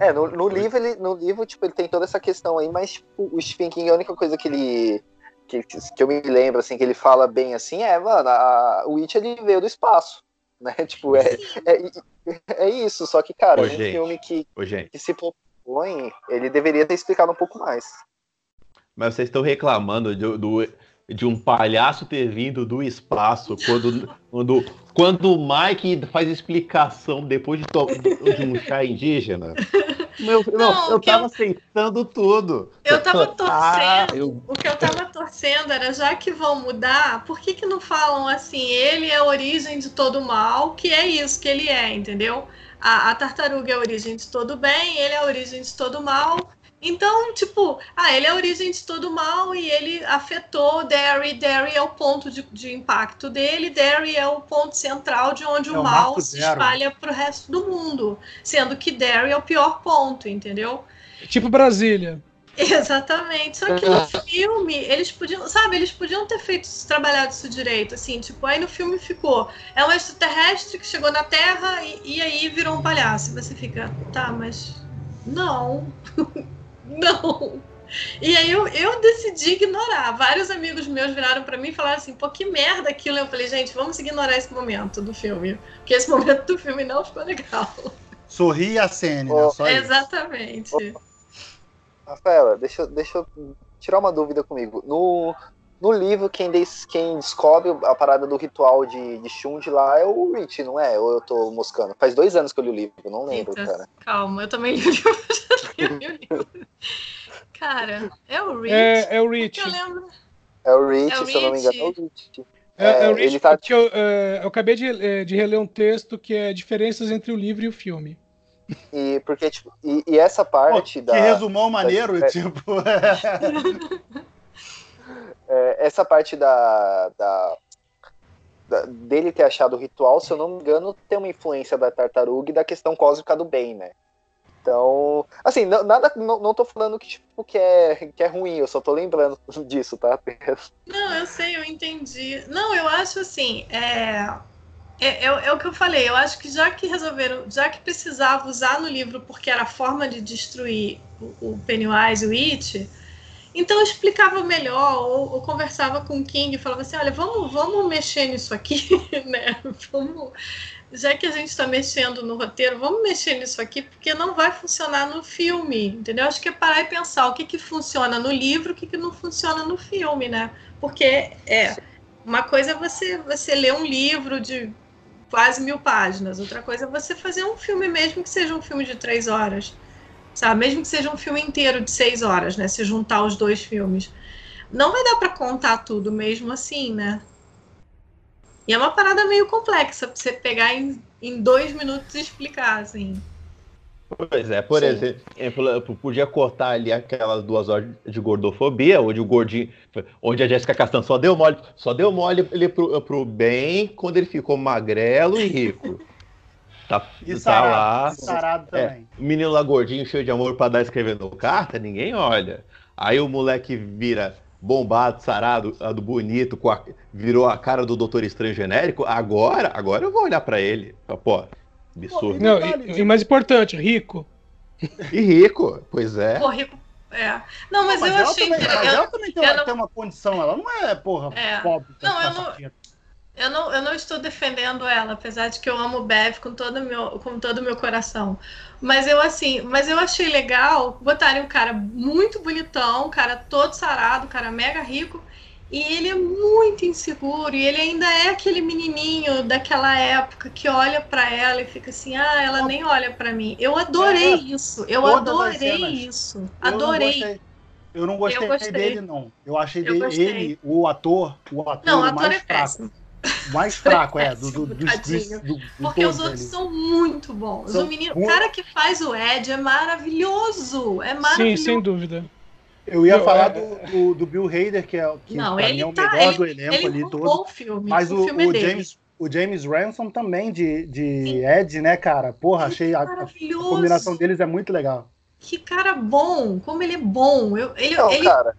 É, no, no livro, ele, no livro, tipo, ele tem toda essa questão aí, mas tipo, o Stephen King, a única coisa que ele. Que, que eu me lembro, assim, que ele fala bem assim, é, mano, a, o It ele veio do espaço. [LAUGHS] Né? Tipo, é, é, é isso, só que, cara, Ô, um gente. filme que, Ô, que se propõe, ele deveria ter explicado um pouco mais. Mas vocês estão reclamando do, do, de um palhaço ter vindo do espaço quando, quando, quando o Mike faz explicação depois de, de um chá indígena. Meu, não, não, eu tava eu, aceitando tudo. Eu tava torcendo. Ah, eu... O que eu tava torcendo era, já que vão mudar, por que, que não falam assim, ele é a origem de todo mal, que é isso que ele é, entendeu? A, a tartaruga é a origem de todo bem, ele é a origem de todo mal, Então, tipo, ah, ele é a origem de todo mal e ele afetou Derry. Derry é o ponto de, de impacto dele. Derry é o ponto central de onde É o o mal se espalha pro resto do mundo. Sendo que Derry é o pior ponto, entendeu? Tipo Brasília. [LAUGHS] Exatamente. Só que no filme, eles podiam, sabe, eles podiam ter feito isso, trabalhado isso direito, assim, tipo, aí no filme ficou, é um extraterrestre que chegou na Terra e, e aí virou um palhaço. E você fica, tá, mas não, [LAUGHS] não. E aí eu, eu decidi ignorar. Vários amigos meus viraram pra mim e falaram assim, pô, que merda aquilo. Eu falei, gente, vamos ignorar esse momento do filme. Porque esse [LAUGHS] momento do filme não ficou legal. Sorri a cena, né? Só isso. Exatamente. Rafaela, deixa, deixa eu tirar uma dúvida comigo. No, no livro, quem, des- quem descobre a parada do ritual de, de Shund lá é o Rich, não é? Ou eu tô moscando? Faz dois anos que eu li o livro, não lembro, Eita, cara. Calma, eu também li o livro. [LAUGHS] Cara, é o Rich. É, é o Rich. eu lembro. É o Rich, É o se eu não me engano, é o Rich. É, é o É, Rich ele tá- porque eu, é, eu acabei de, é, de reler um texto que é diferenças entre o livro e o filme. E, porque, tipo, e, e essa Pô, parte que da. resumão maneiro, É. tipo. [LAUGHS] [LAUGHS] é, essa parte da, da- da- dele ter achado o ritual, se eu não me engano, tem uma influência da tartaruga e da questão cósmica do bem, né? Então, assim, não, nada, não, não tô falando que, tipo, que é, que é ruim, eu só tô lembrando [LAUGHS] disso, tá? Não, eu sei, eu entendi. Não, eu acho assim, é, é, é, o- é o que eu falei, eu acho que já que resolveram, já que precisava usar no livro porque era a forma de destruir o, o Pennywise e o It, então eu explicava melhor, ou, ou conversava com o King falava assim, olha, vamos, vamos mexer nisso aqui, [LAUGHS] né? Vamos, já que a gente está mexendo no roteiro, vamos mexer nisso aqui, porque não vai funcionar no filme, entendeu? Acho que é parar e pensar o que, que funciona no livro, o que, que não funciona no filme, né? Porque é uma coisa é você, você ler um livro de quase mil páginas, outra coisa é você fazer um filme mesmo que seja um filme de três horas, sabe? Mesmo que seja um filme inteiro de seis horas, né? Se juntar os dois filmes. Não vai dar para contar tudo mesmo assim, né? E é uma parada meio complexa pra você pegar em, em dois minutos e explicar, assim. Pois é, por Sim. exemplo, eu podia cortar ali aquelas duas horas de gordofobia, onde o gordinho, onde a Jéssica Castanho só deu mole, só deu mole ele pro, pro bem quando ele ficou magrelo e rico. [LAUGHS] Tá, E tá sarado, lá. e sarado É, também. o menino lá gordinho, cheio de amor pra dar escrevendo carta, ninguém olha. Aí o moleque vira bombado, sarado, a do bonito, com a- virou a cara do Doutor Estranho genérico. Agora, agora eu vou olhar pra ele. Pô, absurdo. Não, e, e mais importante, rico. E rico, pois é. Pô, rico. É. Não, mas, Mas eu ela achei. também, mas eu- ela também tem, não- tem uma condição, ela não é, porra, É. pobre. Não, eu não-. Eu não, eu não estou defendendo ela, apesar de que eu amo o Bev com todo o meu, com todo o meu coração. Mas eu assim, mas eu achei legal botarem um cara muito bonitão, um cara todo sarado, um cara mega rico, e ele é muito inseguro, e ele ainda é aquele menininho daquela época que olha pra ela e fica assim: "Ah, ela nem olha pra mim". Eu adorei isso. Eu todas adorei isso. Eu Adorei. gostei. Eu não gostei, Eu gostei. dele, não. Eu achei Eu dele, ele, o ator, o ator, Não, o ator mais é fraco. péssimo. O mais [LAUGHS] fraco, é, do, do, do, de Porque os outros ali. são muito bons. São o menino, muito- o cara que faz o Ed é maravilhoso. É Sim, maravilhoso. sem dúvida. Eu ia Não, falar é- do, do, do Bill Hader, que é, que Não, pra ele mim é o tá- melhor ele- do elenco Ele ali todo. o filme. Mas o, filme é o dele. James, o James Ransom também, de, de Ed, né, cara? Porra, achei a, a combinação deles é muito legal. Que cara bom. Como ele é bom. Eu, ele, Então, ele, cara,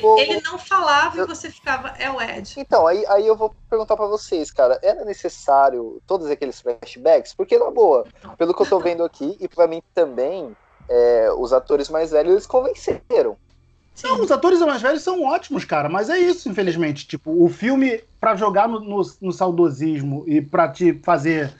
vou. ele não falava eu- e você ficava. É o Ed. Então, aí, aí eu vou perguntar pra vocês, cara, era necessário todos aqueles flashbacks? Porque, na boa, pelo que eu tô [LAUGHS] vendo aqui, e pra mim também, é, os atores mais velhos, eles convenceram. Não, os atores mais velhos são ótimos, cara, mas é isso, infelizmente. Tipo, o filme, pra jogar no, no, no saudosismo e pra te fazer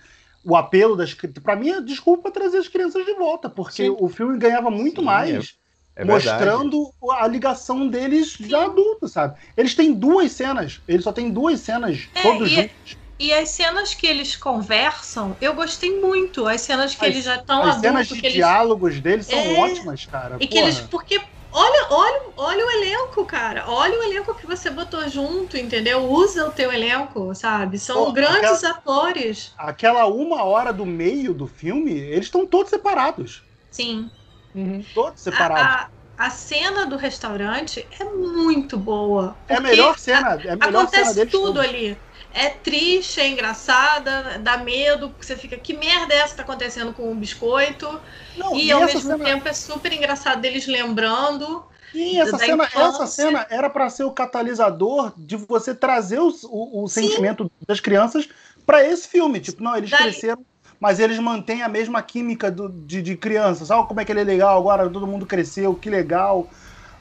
o apelo das crianças. Pra mim, é desculpa trazer as crianças de volta, porque Sim. o filme ganhava muito Sim, mais É verdade. mostrando a ligação deles já adultos, sabe? Eles têm duas cenas, eles só têm duas cenas, É, todos e- juntos. E as cenas que eles conversam, eu gostei muito. As cenas que As- eles já estão As cenas adultos, de que eles diálogos deles são É. ótimas, cara. E que Porra. eles. Porque. Olha, olha, olha o elenco, cara. Olha o elenco que você botou junto, entendeu? Usa o teu elenco, sabe? São Pô, grandes atores. Aquela uma hora do meio do filme, eles estão todos separados. Sim. Uhum. Todos separados. A, a cena do restaurante é muito boa. É a melhor cena, é a melhor Acontece cena deles tudo todos. ali. É triste, é engraçada, dá medo, porque você fica, que merda é essa que tá acontecendo com o biscoito? Não, E ao essa mesmo cena- tempo é super engraçado deles lembrando. Sim, essa cena, infância. essa cena era para ser o catalisador de você trazer os- o, o sentimento das crianças para esse filme. Tipo, não, eles Daí- cresceram, mas eles mantêm a mesma química do- de, de crianças. Olha como é que ele é legal agora, todo mundo cresceu, que legal.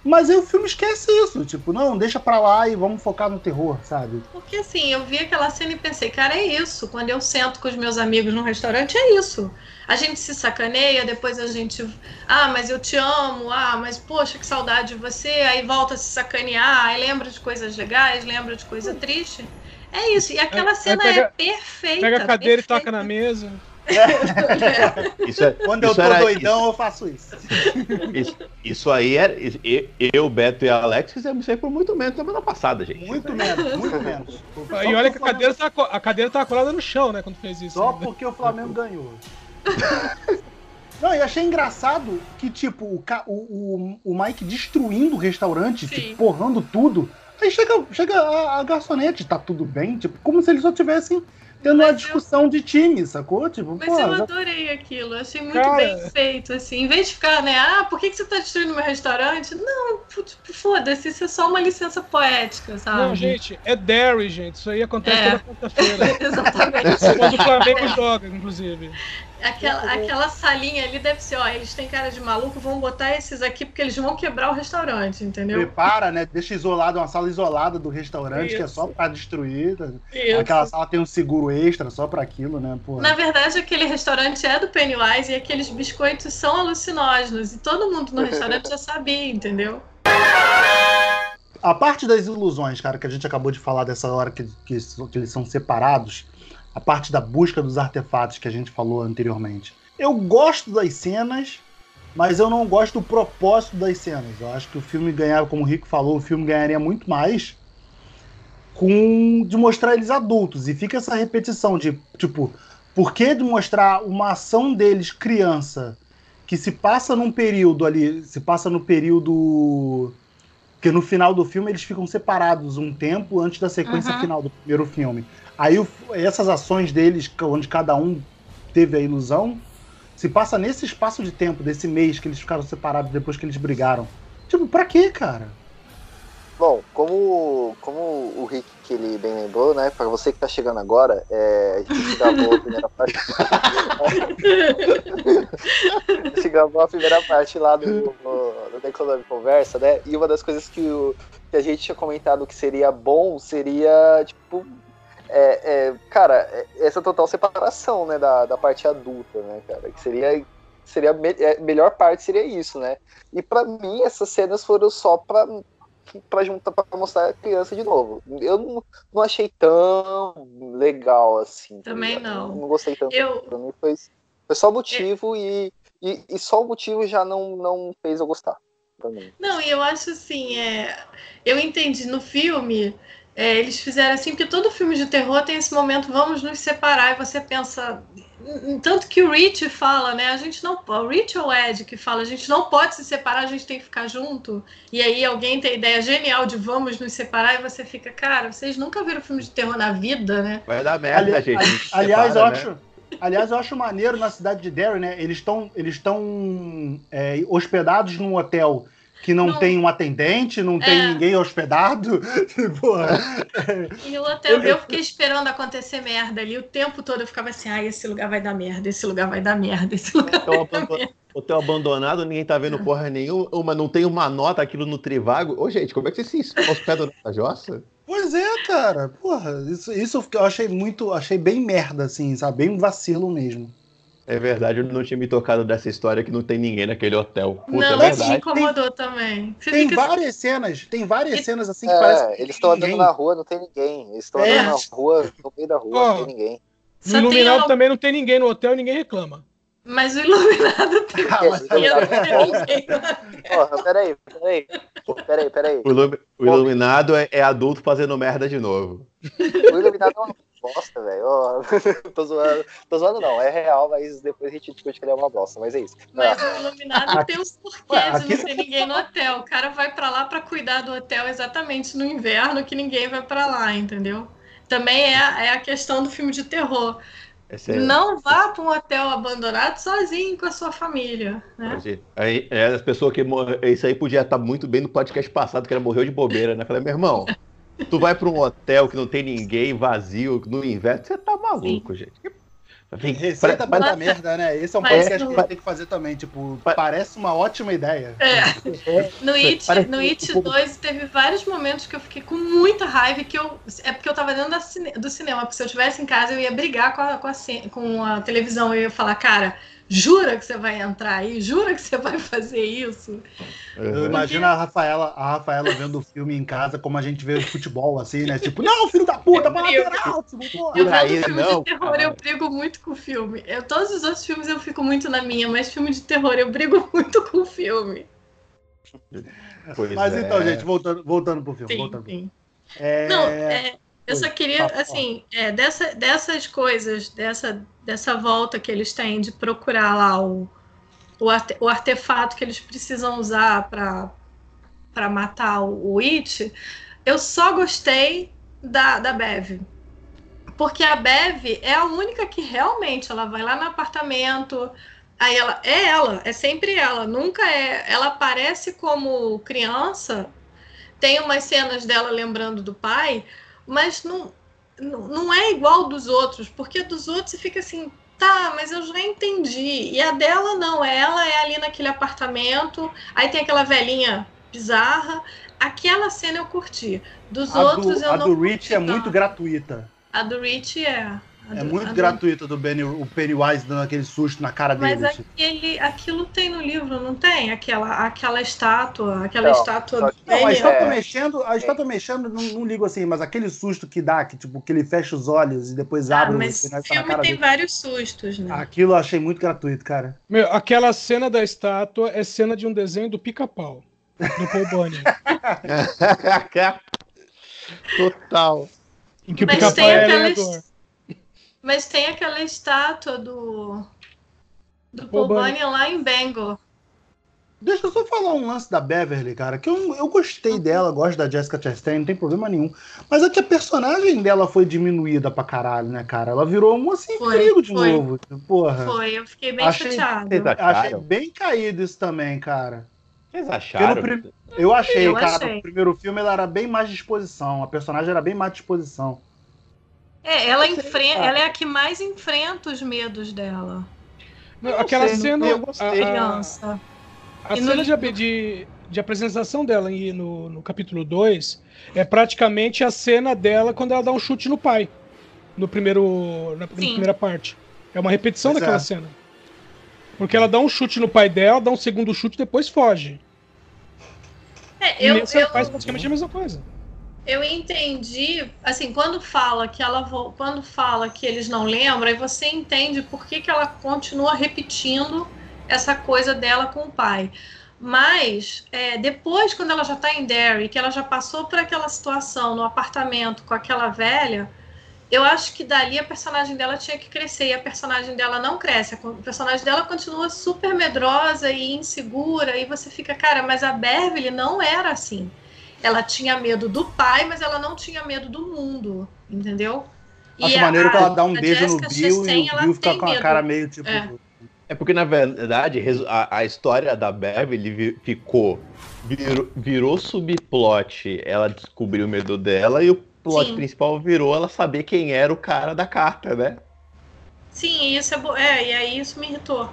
Mas aí o filme esquece isso. Tipo, não, deixa pra lá e vamos focar no terror, sabe? Porque assim, eu vi aquela cena e pensei, cara, é isso. Quando eu sento com os meus amigos num restaurante, é isso. A gente se sacaneia, depois a gente. Ah, mas eu te amo. Ah, mas poxa, que saudade de você. Aí volta a se sacanear, aí lembra de coisas legais, lembra de coisa triste. É isso. E aquela Aí- aí cena pega- é perfeita. Pega a cadeira e perfeita. toca na mesa. [LAUGHS] Isso, é, Quando eu isso tô era- doidão, eu faço isso. Isso, isso aí era. e- Eu, Beto e Alex fizemos isso aí por muito menos semana passada, gente. Muito menos, muito menos. Só E olha que a cadeira, tá, a cadeira tá colada no chão, né? Quando fez isso. Só ainda. porque o Flamengo ganhou. Não, e achei engraçado que, tipo, o, o, o, o Mike destruindo o restaurante, Sim. tipo, porrando tudo. Aí chega, chega a, a garçonete, tá tudo bem? Tipo, como se eles só tivessem tendo Mas uma eu- discussão de time, sacou? Tipo, Mas pô, eu já- adorei aquilo, eu achei muito Cara. bem feito, assim. Em vez de ficar, né, ah, por que, que você tá destruindo meu restaurante? Não, tipo, foda-se, isso é só uma licença poética, sabe? Não, gente, é Derry, gente. Isso aí acontece É. toda quarta-feira. [LAUGHS] Exatamente. Quando o Flamengo joga, inclusive. Aquela, aquela salinha ali deve ser, ó, eles têm cara de maluco, vão botar esses aqui porque eles vão quebrar o restaurante, entendeu? prepara, né? Deixa isolado, uma sala isolada do restaurante, que é Isso. só pra destruir. Isso. Aquela sala tem um seguro extra só pra aquilo, né? Pô. Na verdade, aquele restaurante é do Pennywise e aqueles biscoitos são alucinógenos. E todo mundo no restaurante já sabia, entendeu? A parte das ilusões, cara, que a gente acabou de falar dessa hora que, que, que eles são separados, a parte da busca dos artefatos que a gente falou anteriormente. Eu gosto das cenas, mas eu não gosto do propósito das cenas. Eu acho que o filme ganhava, como o Rico falou, o filme ganharia muito mais com de mostrar eles adultos. E fica essa repetição de, tipo, por que de mostrar uma ação deles criança que se passa num período ali, se passa no período porque no final do filme eles ficam separados um tempo antes da sequência Uhum. final do primeiro filme. Aí o- essas ações deles, onde cada um teve a ilusão, se passa nesse espaço de tempo, desse mês que eles ficaram separados depois que eles brigaram. Tipo, pra quê, cara? Bom, como, como o Rick que ele bem lembrou, né? Pra você que tá chegando agora, é, a gente [LAUGHS] gravou a primeira parte. [LAUGHS] a gente gravou a primeira parte lá do, no The Conversa, né? E uma das coisas que, o, que a gente tinha comentado que seria bom seria, tipo, é, é, cara, é- essa total separação, né, da, da parte adulta, né, cara? Que seria. Seria a me- é, melhor parte seria isso, né? E pra mim essas cenas foram só pra pra juntar para mostrar a criança de novo. Eu não, não achei tão legal assim. tá Também ligado? não. Não gostei tanto. Eu, Pra mim foi, foi só motivo e, e, e só o motivo já não, não fez eu gostar. Não, e eu acho assim, é, eu entendi no filme, é, eles fizeram assim, porque todo filme de terror tem esse momento, vamos nos separar, e você pensa. Tanto que o Rich fala, né? A gente não pode. O Rich ou o Ed que fala, a gente não pode se separar, a gente tem que ficar junto. E aí alguém tem a ideia genial de vamos nos separar, e você fica, cara, vocês nunca viram filme de terror na vida, né? Vai dar merda, Ali- gente. ali- aliás, separa, eu né? acho. Aliás, eu acho maneiro na cidade de Derry, né? Eles estão eles estão é, hospedados num hotel que não, Não. tem um atendente, não tem É. ninguém hospedado. [LAUGHS] E o hotel, eu fiquei esperando acontecer merda ali o tempo todo. Eu ficava assim, ai, esse lugar vai dar merda, esse lugar vai dar merda, esse lugar Hotel, vai dar merda. hotel abandonado, ninguém tá vendo porra nenhuma, não tem uma nota aquilo no Trivago. Ô, gente, como é que vocês se hospedam nessa jossa? Pois é, cara. Porra, isso, isso eu achei muito. Achei bem merda, assim, sabe? Bem um vacilo mesmo. É verdade, eu não tinha me tocado dessa história que não tem ninguém naquele hotel. Puta, Não, é isso me incomodou também. Você Tem fica várias cenas, tem várias cenas assim que parece É, que eles estão andando na rua, não tem ninguém. Eles estão É. andando na rua, no meio da rua, não tem ninguém. No tem Iluminado al- também não tem ninguém no hotel e ninguém reclama. Mas o iluminado [LAUGHS] tem. Ah, mas-. Porra, peraí, peraí. Peraí, peraí. O, Ilumi- o Iluminado é, é adulto fazendo merda de novo. O Iluminado é uma bosta, velho. Oh, [LAUGHS] tô zoando. Tô zoando, não. É real, mas depois a gente discute que ele é uma bosta. Mas é isso. Mas o Iluminado tem os porquês de não ter ninguém no hotel. O cara vai pra lá pra cuidar do hotel exatamente no inverno que ninguém vai pra lá, entendeu? Também é, é a questão do filme de terror. É... Não vá para um hotel abandonado sozinho com a sua família. Né? Aí, é, as pessoas que Isso aí podia estar muito bem no podcast passado, que ela morreu de bobeira, né? Falei, meu irmão, tu vai para um hotel que não tem ninguém, vazio, no inverno, você tá maluco, Sim. gente. Vem, Receita pra dar merda, né? Esse é um podcast que a gente tem que fazer também. Tipo, parece uma ótima ideia. É. [LAUGHS] No It, parece... no It 2 teve vários momentos que eu fiquei com muita raiva que eu. É porque eu tava dentro cine... do cinema, porque se eu estivesse em casa eu ia brigar com a, com a, com a televisão. Eu ia falar, cara, Jura que você vai entrar aí? Jura que você vai fazer isso? Eu imagino a Rafaela, a Rafaela vendo o filme em casa como a gente vê o futebol, assim, né? Tipo, não, filho da puta, pra lateral! Tipo, eu vendo filme não, de terror, cara. eu brigo muito com o filme. Eu, todos os outros filmes eu fico muito na minha, mas filme de terror eu brigo [LAUGHS] muito com o filme. Pois mas é. então, gente, voltando, voltando pro filme. Sim, voltando. Sim. É... Não, é, eu só queria, assim, é, dessa, dessas coisas, dessa, dessa volta que eles têm de procurar lá o, o, arte, o artefato que eles precisam usar para matar o, o It, eu só gostei da, da Bev. Porque a Bev é a única que realmente ela vai lá no apartamento, aí ela é ela, é sempre ela, nunca é. Ela aparece como criança, tem umas cenas dela lembrando do pai, mas não, não é igual dos outros, porque dos outros você fica assim, tá, mas eu já entendi. E a dela não, ela é ali naquele apartamento, aí tem aquela velhinha bizarra. Aquela cena eu curti. Dos a outros do, eu a não. A do Rich é muito gratuita. A do Rich é. É muito gratuito do Benny, o Pennywise dando aquele susto na cara dele. Mas aquele, aquilo tem no livro, não tem? Aquela, aquela estátua, aquela não, estátua do Não, a estátua é... mexendo, a estátua mexendo, não, não, ligo assim, mas aquele susto que dá, que tipo, que ele fecha os olhos e depois ah, abre mas o filme tem dele. vários sustos, né? Aquilo eu achei muito gratuito, cara. Meu, aquela cena da estátua é cena de um desenho do pica-pau, do Paul Bunyan. [LAUGHS] Total. Em que o pica-pau é aquelas... Mas tem aquela estátua do. Do Paul Bunyan lá em Bangor. Deixa eu só falar um lance da Beverly, cara, que eu, eu gostei uhum. dela, gosto da Jessica Chastain, não tem problema nenhum. Mas é que a personagem dela foi diminuída pra caralho, né, cara? Ela virou um assim perigo de foi. novo. Porra. Foi, eu fiquei bem achei, chateado. Achei bem caído isso também, cara. Vocês acharam? Eu achei, eu cara. Achei. No primeiro filme ela era bem mais disposição. A personagem era bem mais disposição. É, ela, enfrenta, ela é a que mais enfrenta os medos dela. Aquela sei, cena. Eu gostei. A, a, a cena de, de, de, apresentação dela no, no capítulo 2 é praticamente a cena dela quando ela dá um chute no pai. No primeiro, na, na primeira parte. É uma repetição daquela é. cena. Porque ela dá um chute no pai dela, dá um segundo chute e depois foge. É, eu, e eu, faz praticamente a mesma coisa eu entendi, assim, quando fala que ela quando fala que eles não lembram, aí você entende por que, que ela continua repetindo essa coisa dela com o pai. Mas é, depois, quando ela já está em Derry, que ela já passou por aquela situação no apartamento com aquela velha, eu acho que dali a personagem dela tinha que crescer e a personagem dela não cresce. A personagem dela continua super medrosa e insegura e você fica, cara, mas a Beverly não era assim ela tinha medo do pai, mas ela não tinha medo do mundo, entendeu? Acho e maneiro a, que ela dá um beijo Jessica no Bill Chastain, e o Bill fica com a cara meio tipo. É. é porque, na verdade, a, a, história da Beverly ficou. Virou, virou subplot. Ela descobriu o medo dela e o plot Sim. principal virou ela saber quem era o cara da carta, né? Sim, isso é, é e aí isso me irritou.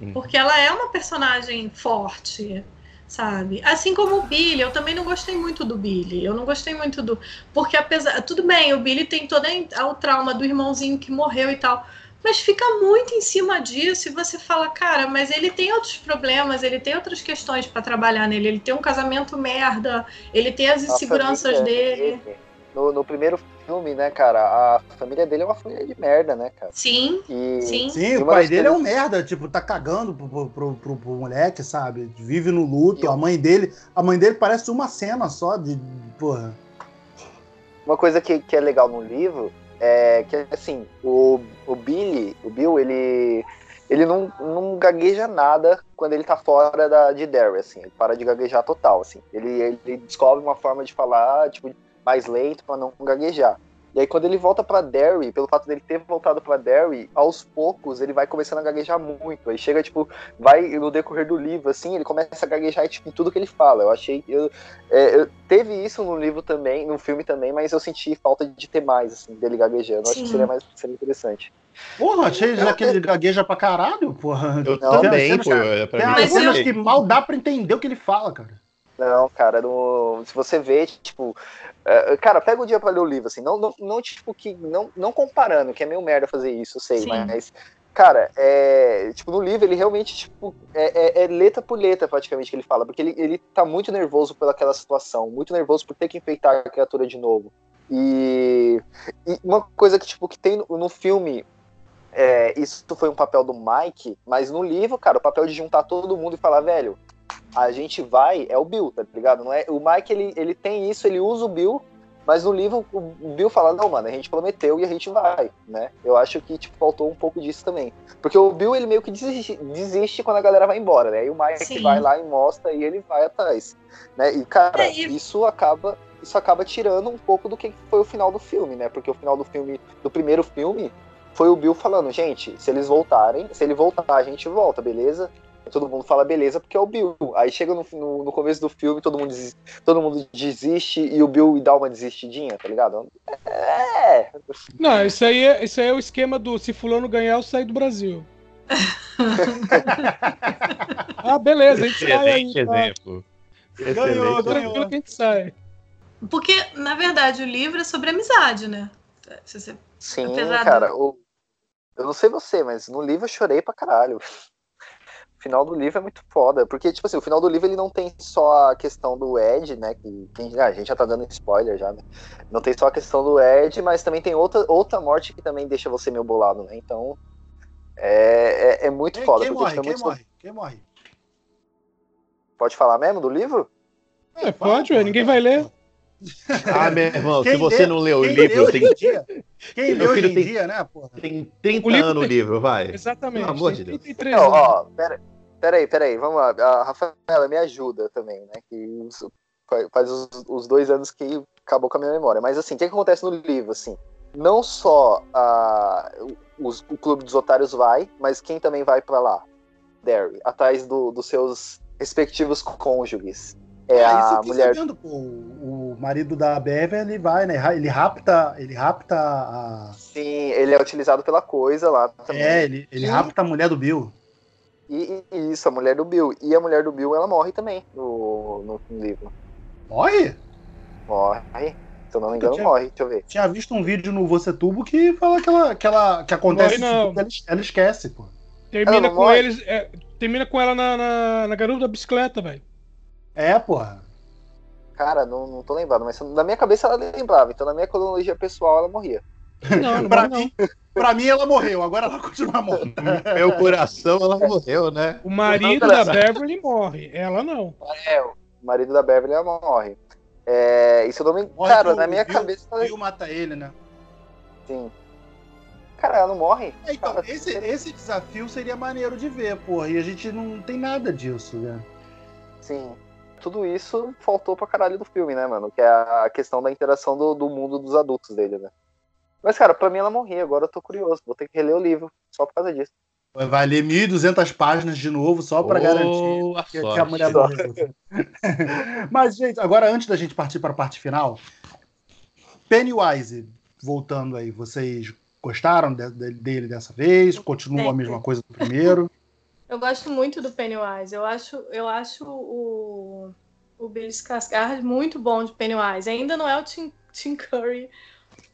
Hum. Porque ela é uma personagem forte sabe? Assim como o Billy, eu também não gostei muito do Billy. Eu não gostei muito do. Porque apesar. Tudo bem, o Billy tem todo o trauma do irmãozinho que morreu e tal. Mas fica muito em cima disso e você fala, cara, mas ele tem outros problemas, ele tem outras questões para trabalhar nele. Ele tem um casamento merda, ele tem as inseguranças dele. No, no primeiro filme, né, cara, a família dele é uma família de merda, né, cara? Sim, e, sim. Sim, o pai dele coisas... é um merda, tipo, tá cagando pro, pro, pro, pro, pro moleque, sabe? Vive no luto. Eu... A mãe dele, a mãe dele parece uma cena só de, porra. uma coisa que, que é legal no livro é que, assim, o, o Billy, o Bill, ele, ele não, não gagueja nada quando ele tá fora da, de Derry, assim. Ele para de gaguejar total, assim. Ele, ele descobre uma forma de falar, tipo, mais lento para não gaguejar. E aí, quando ele volta para Derry, pelo fato dele ter voltado para Derry, aos poucos ele vai começando a gaguejar muito. Aí chega, tipo, vai no decorrer do livro, assim, ele começa a gaguejar tipo, em tudo que ele fala. Eu achei. Eu, é, eu, teve isso no livro também, no filme também, mas eu senti falta de ter mais, assim, dele gaguejando. Eu acho que seria mais seria interessante. Porra, achei já que ele gagueja pra caralho, porra. Eu não, também, pô. Tem umas cenas que mal dá pra entender o que ele fala, cara. Não, cara, se você vê, tipo, é, cara, pega o dia para ler o livro, assim, não, não, não, tipo, que, não, não comparando, que é meio merda fazer isso, eu sei, Sim. mas, cara, é, tipo, no livro ele realmente, tipo, é, é, é, letra por letra praticamente que ele fala, porque ele, ele tá muito nervoso pelaquela situação, muito nervoso por ter que enfeitar a criatura de novo. E, e uma coisa que, tipo, que tem no, no filme, é, isso foi um papel do Mike, mas no livro, cara, o papel de juntar todo mundo e falar, velho, a gente vai é o Bill, tá ligado? Não é, o Mike, ele, ele tem isso, ele usa o Bill, mas no livro o Bill fala, não, mano, a gente prometeu e a gente vai, né? Eu acho que, tipo, faltou um pouco disso também. Porque o Bill, ele meio que desiste, desiste quando a galera vai embora, né? E o Mike Sim. vai lá e mostra e ele vai atrás, né? E, cara, é, e... isso acaba isso acaba tirando um pouco do que foi o final do filme, né? Porque o final do filme, do primeiro filme, foi o Bill falando, gente, se eles voltarem, se ele voltar, a gente volta, beleza? Todo mundo fala beleza porque é o Bill. Aí chega no, no, no começo do filme, todo mundo, desiste, todo mundo desiste e o Bill dá uma desistidinha, tá ligado? É. Não, isso aí é, isso aí é o esquema do se fulano ganhar, eu saio do Brasil. [LAUGHS] ah, beleza, a gente Excelente sai aí, tá? exemplo. Ganhou, Tranquilo que a gente sai. Porque, na verdade, o livro é sobre amizade, né? Você, Sim, cara. O, eu não sei você, mas no livro eu chorei pra caralho o final do livro é muito foda, porque, tipo assim, o final do livro ele não tem só a questão do Ed, né, que, que ah, a gente já tá dando spoiler já, né, não tem só a questão do Ed, mas também tem outra, outra morte que também deixa você meio bolado, né, então é, é, é muito quem, foda. Quem morre, quem muito... morre, quem morre? Pode falar mesmo do livro? É, pode, ué, ninguém vai ler. Ah, meu irmão, quem se você lê, não leu o livro, tem... Dia, quem leu hoje em tem, dia, né, porra? Tem 30 o livro anos o livro, vai. Exatamente. Pelo amor de Deus. Não, ó, pera, peraí, peraí, vamos lá. A Rafaela me ajuda também, né? Que faz os, os, dois anos que acabou com a minha memória. Mas assim, o que, que acontece no livro, assim? Não só a, os, o Clube dos Otários vai, mas quem também vai para lá? Derry, atrás do, dos seus respectivos cônjuges. É, a mulher. Sabendo, pô, o marido da Beverly vai, né? Ele rapta, ele rapta a. Sim, ele é utilizado pela coisa lá também. É, ele, ele e... rapta a mulher do Bill. E, e, isso, a mulher do Bill. E a mulher do Bill, ela morre também no, no, livro. Morre? Morre. Se eu não me engano, tinha, morre. Deixa eu ver. Tinha visto um vídeo no Você Tubo que fala que, ela, que, ela, que acontece morre, não. Ela, ela, esquece, pô. Termina com morre. eles. É, termina com ela na, na, na garota da bicicleta, velho. É, porra. Cara, não, não tô lembrado, mas na minha cabeça ela lembrava, então na minha cronologia pessoal ela morria. Não, não pra, mim, pra mim ela morreu, agora ela [LAUGHS] continua morrendo. Meu coração ela morreu, né? O marido da Beverly morre, ela não. É, o marido da Beverly ela morre. É, isso não me. Morre cara, na minha Bill, cabeça. O Bill mata ele, né? Sim. Cara, ela não morre? É, então, cara, esse, esse desafio seria maneiro de ver, porra. E a gente não tem nada disso, né? Sim tudo isso faltou pra caralho do filme, né, mano? Que é a questão da interação do, do mundo dos adultos dele, né? Mas, cara, pra mim ela morria, agora eu tô curioso. Vou ter que reler o livro, só por causa disso. Vai ler 1.200 páginas de novo, só para oh, garantir que, que, a mulher morreu. [LAUGHS] Mas, gente, agora antes da gente partir para a parte final, Pennywise, voltando aí, vocês gostaram de, de, dele dessa vez? Continua a mesma coisa do primeiro? Eu gosto muito do Pennywise. Eu acho, eu acho o, o Billy Skarsgård muito bom de Pennywise. Ainda não é o Tim, Tim Curry,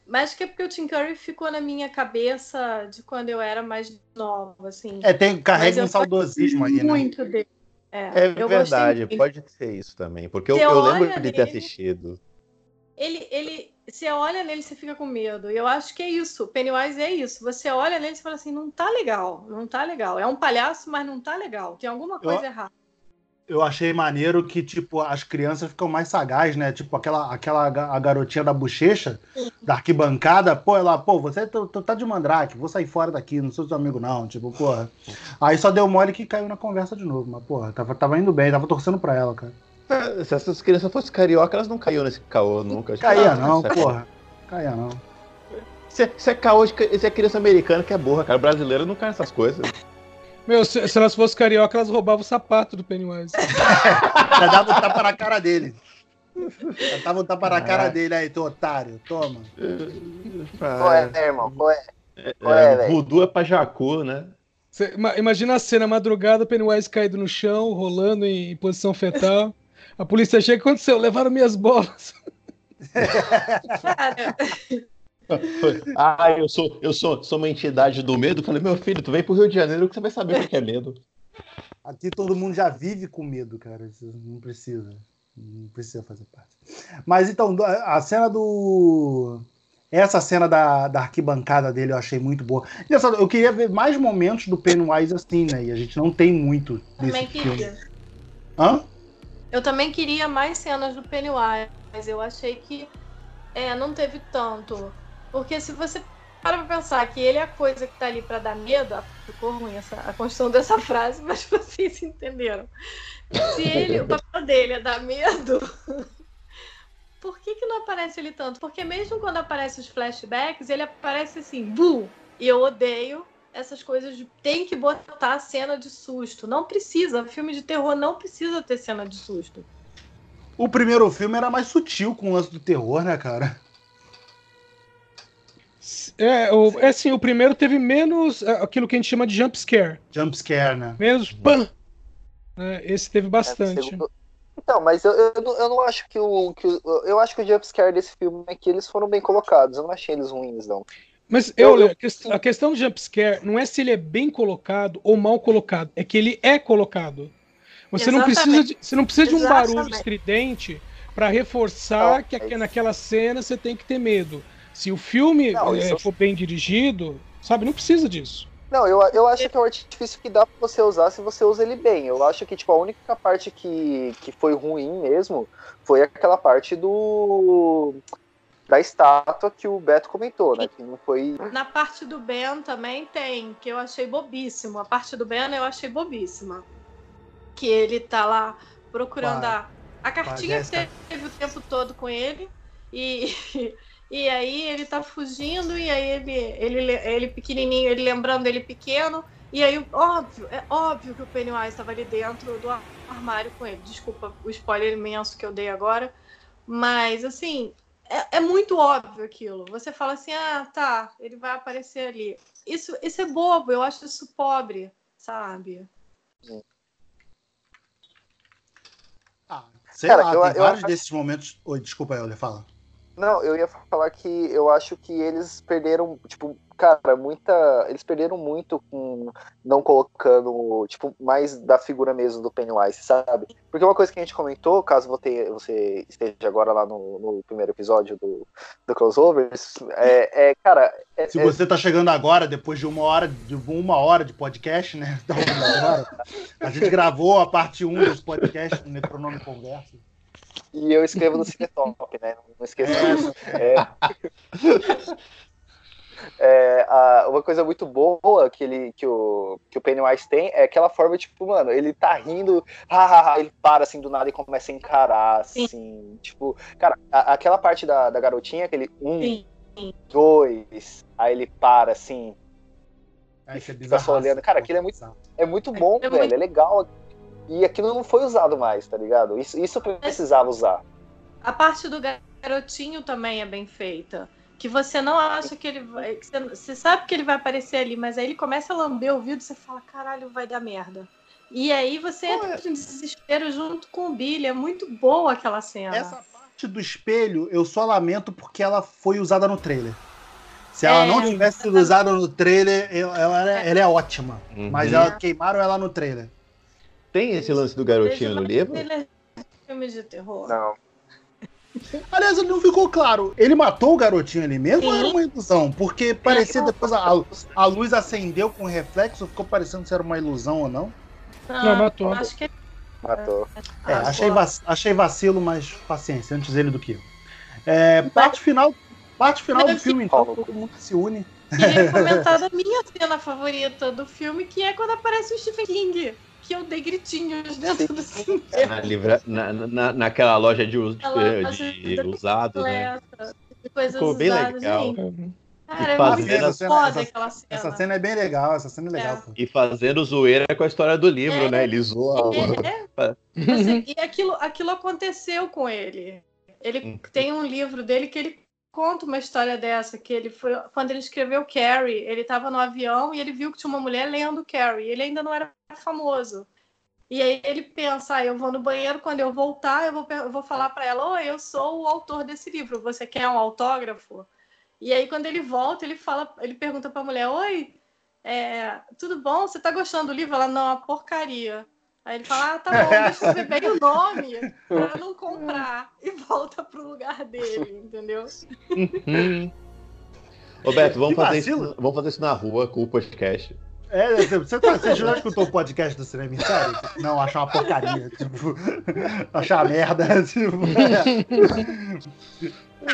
mas que é porque o Tim Curry ficou na minha cabeça de quando eu era mais nova, assim. É, tem, carrega um saudosismo aí, né? Muito dele. É, é verdade, pode ser isso também, porque eu, eu, lembro de ter assistido. Ele, ele, você olha nele, você fica com medo. E eu acho que é isso. Pennywise é isso. Você olha nele e fala assim, não tá legal, não tá legal. É um palhaço, mas não tá legal. Tem alguma coisa eu, errada. eu achei maneiro que, tipo, as crianças ficam mais sagazes, né? Tipo, aquela, aquela a garotinha da bochecha, da arquibancada, pô, ela, pô, você tá, tá de mandrake, vou sair fora daqui, não sou seu amigo, não. Tipo, porra. Aí só deu mole que caiu na conversa de novo, mas, porra, tava, tava indo bem, tava torcendo pra ela, cara. É, se essas crianças fossem carioca, elas não caíam nesse caô nunca. Caía não, porra. Caía não. Se é caô, se é criança americana que é burra, cara. Brasileira não cai nessas coisas. Meu, se, se, elas fossem carioca, elas roubavam o sapato do Pennywise. [LAUGHS] Já dava um tapa na cara dele. Já dava um tapa na cara dele aí, tu otário, toma. Qual é, né, irmão? Qual é? Qual é, é Voodoo é pra Jacu, né? Cê, imagina a cena, madrugada, Pennywise caído no chão, rolando em, em posição fetal. A polícia chega, o que aconteceu? Levaram minhas bolas. Cara, [LAUGHS] ah, eu sou, eu sou, sou uma entidade do medo. Falei, meu filho, tu vem pro Rio de Janeiro que você vai saber o que é medo. Aqui todo mundo já vive com medo, cara. Não precisa. Não precisa fazer parte. Mas então, a cena do. Essa cena da, da arquibancada dele eu achei muito boa. Eu queria ver mais momentos do Pennywise assim, né? E a gente não tem muito desse também filme. Queria. Hã? Eu também queria mais cenas do Pennywise, mas eu achei que é, não teve tanto. Porque se você para pra pensar que ele é a coisa que tá ali para dar medo, ficou ruim essa, a construção dessa frase, [LAUGHS] mas vocês entenderam. Se ele, o papel dele é dar medo, [LAUGHS] por que, que não aparece ele tanto? Porque mesmo quando aparece os flashbacks, ele aparece assim, bu! E eu odeio essas coisas de tem que botar a cena de susto. Não precisa, filme de terror não precisa ter cena de susto. O primeiro filme era mais sutil com o lance do terror, né, cara? É, o, é assim, o primeiro teve menos é, aquilo que a gente chama de jump scare. Jump scare, né? Menos pan. É, esse teve bastante. É, então, mas eu, eu, eu, não acho que o, que o. Eu acho que o jump scare desse filme é que eles foram bem colocados. Eu não achei eles ruins, não. Mas eu, eu, a questão do jump scare não é se ele é bem colocado ou mal colocado, é que ele é colocado. Você não precisa de, você não precisa de um barulho estridente para reforçar não, que é naquela cena você tem que ter medo. Se o filme não, é, for bem dirigido, sabe, não precisa disso. Não, eu, eu acho que é um artifício que dá pra você usar se você usa ele bem. Eu acho que, tipo, a única parte que, que foi ruim mesmo foi aquela parte do. Da estátua que o Beto comentou, né? Que não foi. Na parte do Ben também tem, que eu achei bobíssimo. A parte do Ben eu achei bobíssima. Que ele tá lá procurando a, a cartinha que teve o tempo todo com ele. E [LAUGHS] E aí ele tá fugindo, e aí ele, ele, ele pequenininho, ele lembrando ele pequeno. E aí, óbvio, é óbvio que o Pennywise estava ali dentro do armário com ele. Desculpa o spoiler imenso que eu dei agora. Mas, assim, é, é, muito óbvio aquilo. Você fala assim, ah, tá, ele vai aparecer ali. Isso, isso é bobo, eu acho isso pobre, sabe? Ah, sei Cara, lá, eu, tem eu, vários eu... desses momentos. Oi, desculpa, Euler, fala. Não, eu ia falar que eu acho que eles perderam, tipo, cara, muita. Eles perderam muito com não colocando, tipo, mais da figura mesmo do Pennywise, sabe? Porque uma coisa que a gente comentou, caso você, esteja agora lá no, no primeiro episódio do, do Crossovers, é, é cara. É, Se você tá chegando agora, depois de uma hora, de uma hora de podcast, né? [LAUGHS] Agora, a gente gravou a parte 1 dos podcasts no Necronome Conversa. E eu escrevo no Cinetop, né? Não esqueça disso. É, [LAUGHS] é, a, uma coisa muito boa que, ele, que, o, que o Pennywise tem é aquela forma, tipo, mano, ele tá rindo, ha, ele para assim do nada e começa a encarar, assim. Sim. Tipo, cara, a, aquela parte da, da garotinha, aquele um, Sim. dois, aí ele para assim. É, e fica só olhando. Cara, aquilo é muito, é muito bom, é, velho. Muito... É legal e aquilo não foi usado mais, tá ligado? Isso, isso precisava usar. A parte do garotinho também é bem feita. Que você não acha que ele vai. Que você, você, sabe que ele vai aparecer ali, mas aí ele começa a lamber o vidro e você fala: caralho, vai dar merda. E aí você entra é? em desespero junto com o Billy. É muito boa aquela cena. Essa parte do espelho eu só lamento porque ela foi usada no trailer. Se ela é, não tivesse sido usada no trailer, ela, é, ela é ótima. Uhum. Mas ela, queimaram ela no trailer. Tem esse lance do garotinho no livro? É filme de terror. Não. Aliás, não ficou claro. Ele matou o garotinho ali mesmo Sim. ou era uma ilusão? Porque parecia depois a, a luz acendeu com reflexo, ficou parecendo se era uma ilusão ou não. Não, não matou. Acho que Matou. É, Ah, achei, vac- achei vacilo, mas paciência, antes ele do que eu. É, parte final, parte final do filme, então, todo mundo se une. Queria comentar da minha cena favorita do filme, que é quando aparece o Stephen King. Que eu dei gritinhos dentro do cinema. Na, livra- na, na- naquela loja de, de- loja de da usados, né? de coisas Ficou bem usadas. legal. Gente, cara, é fazendo muito essa cena- foda essa- aquela cena. Essa cena é bem legal, essa cena é legal. É. E fazendo zoeira com a história do livro, É. né? Ele zoa. o- É, [LAUGHS] Assim, e aquilo, aquilo aconteceu com ele. Ele Hum. tem um livro dele que ele conta uma história dessa, que ele foi quando ele escreveu Carrie, ele estava no avião e ele viu que tinha uma mulher lendo Carrie. Ele ainda não era famoso. E aí ele pensa, ah, eu vou no banheiro, quando eu voltar, eu vou, eu vou falar para ela, oi, eu sou o autor desse livro, você quer um autógrafo? E aí quando ele volta, ele fala, ele pergunta para a mulher, oi, é, tudo bom? Você tá gostando do livro? Ela, não, é uma porcaria. Aí ele fala, ah, tá bom, deixa eu ver bem o nome pra não comprar. E volta pro lugar dele, entendeu? Ô Beto, vamos fazer, isso, vamos fazer isso na rua com o podcast. É, você, tá, você já escutou o podcast do Cinema em Série? Não, achar uma porcaria. Tipo, [LAUGHS] achar uma merda. [LAUGHS] Tipo,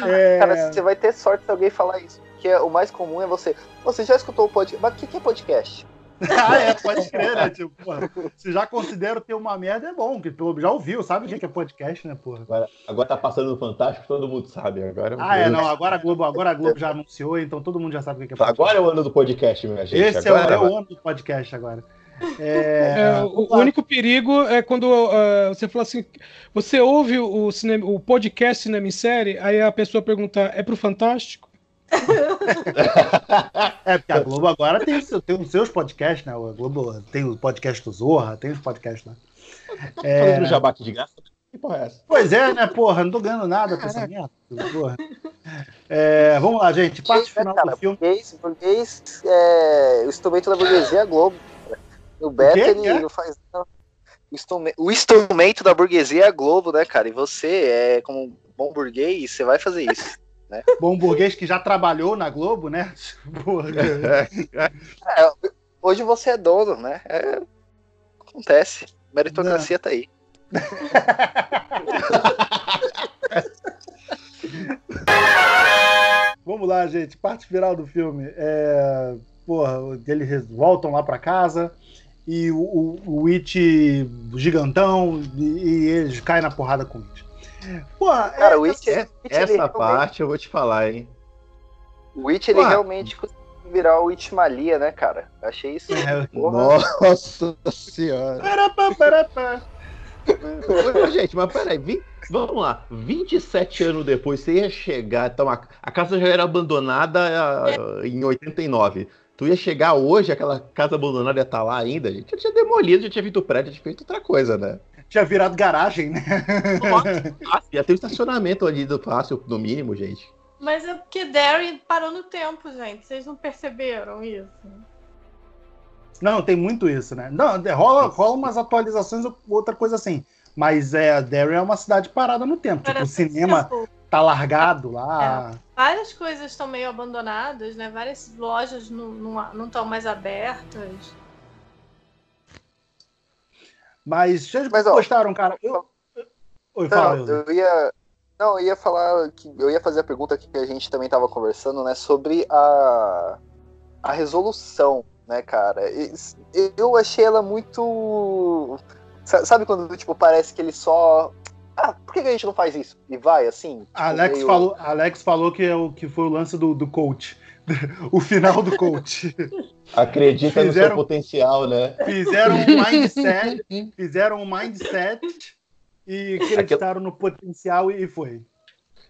é. Cara, você vai ter sorte se alguém falar isso. Porque o mais comum é você. Você já escutou o podcast? Mas o que, que é podcast? [LAUGHS] Ah, é, pode crer, né? Tipo, porra, se já considera ter uma merda, é bom, porque pelo já ouviu, sabe o que é podcast, né, porra? Agora, agora tá passando no Fantástico, todo mundo sabe. Agora, Ah, é, não, agora a Globo, agora a Globo já anunciou, então todo mundo já sabe o que é podcast. Agora é o ano do podcast, minha gente. Esse é o, agora, é o ano do podcast agora. É, [LAUGHS] É, o, o único perigo é quando ah, você fala assim, você ouve o, cinema, o podcast Cinema em Série, aí a pessoa pergunta, é pro Fantástico? [LAUGHS] É, porque a Globo agora tem, o tem os seus podcasts, né? A Globo tem o podcast do Zorra, tem os podcasts lá. Fazendo jabá aqui de graça. Que porra é essa? Pois é, né, porra? Não tô ganhando nada com essa merda. Porra. É, vamos lá, gente. Parte Né, final cara, do filme. Burguês, burguês é o instrumento da burguesia é a Globo. cara. O Beto, quê? ele É? não faz. não. O O instrumento da burguesia é a Globo, né, cara? E você, é como um bom burguês, você vai fazer isso. [LAUGHS] Bom burguês que já trabalhou na Globo, né? [LAUGHS] Porra. É, hoje você é dono, né? É, acontece. Meritocracia tá aí. [LAUGHS] Vamos lá, gente. Parte final do filme. É, porra, eles voltam lá pra casa e o, o, o It gigantão e, e eles caem na porrada com o It. Porra, Cara, é- o It, É- o Essa realmente- parte eu vou te falar, hein? o It, ele Ué. realmente conseguiu virar o Itmalia, né, cara? Achei isso. É. Porra. Nossa senhora. Parapá, parapá. Gente, mas peraí, vim- vamos lá. 27 anos depois, você ia chegar. Então, a, a casa já era abandonada ah, em 89. Tu ia chegar hoje, aquela casa abandonada ia estar lá ainda, gente. Já tinha demolido, já tinha feito prédio, já tinha feito outra coisa, né? Tinha virado garagem, né? Ia ter um estacionamento ali do fácil, no mínimo, gente. Mas é porque Derry parou no tempo, gente. Vocês não perceberam isso? Não, tem muito isso, né? Não, rola, rola umas atualizações ou outra coisa assim. Mas é, Derry é uma cidade parada no tempo. Tipo, o cinema tempo. tá largado lá. Várias coisas estão meio abandonadas, né? Várias lojas não estão mais abertas. Mas vocês Mas, ó, gostaram, cara? Eu... Oi, fala, Não, eu ia. Não, eu ia falar que eu ia fazer a pergunta que a gente também tava conversando, né, sobre a a resolução, né, cara? Eu achei ela muito sa- sabe quando tipo parece que ele só ah, por que que a gente não faz isso? E vai assim? tipo, Alex, meio- falou, Alex falou que, é o, que foi o lance do, do coach. [LAUGHS] o final do coach. Acredita no Fizeram- seu potencial, né? Fizeram um mindset, [LAUGHS] fizeram um mindset e acreditaram no potencial e foi.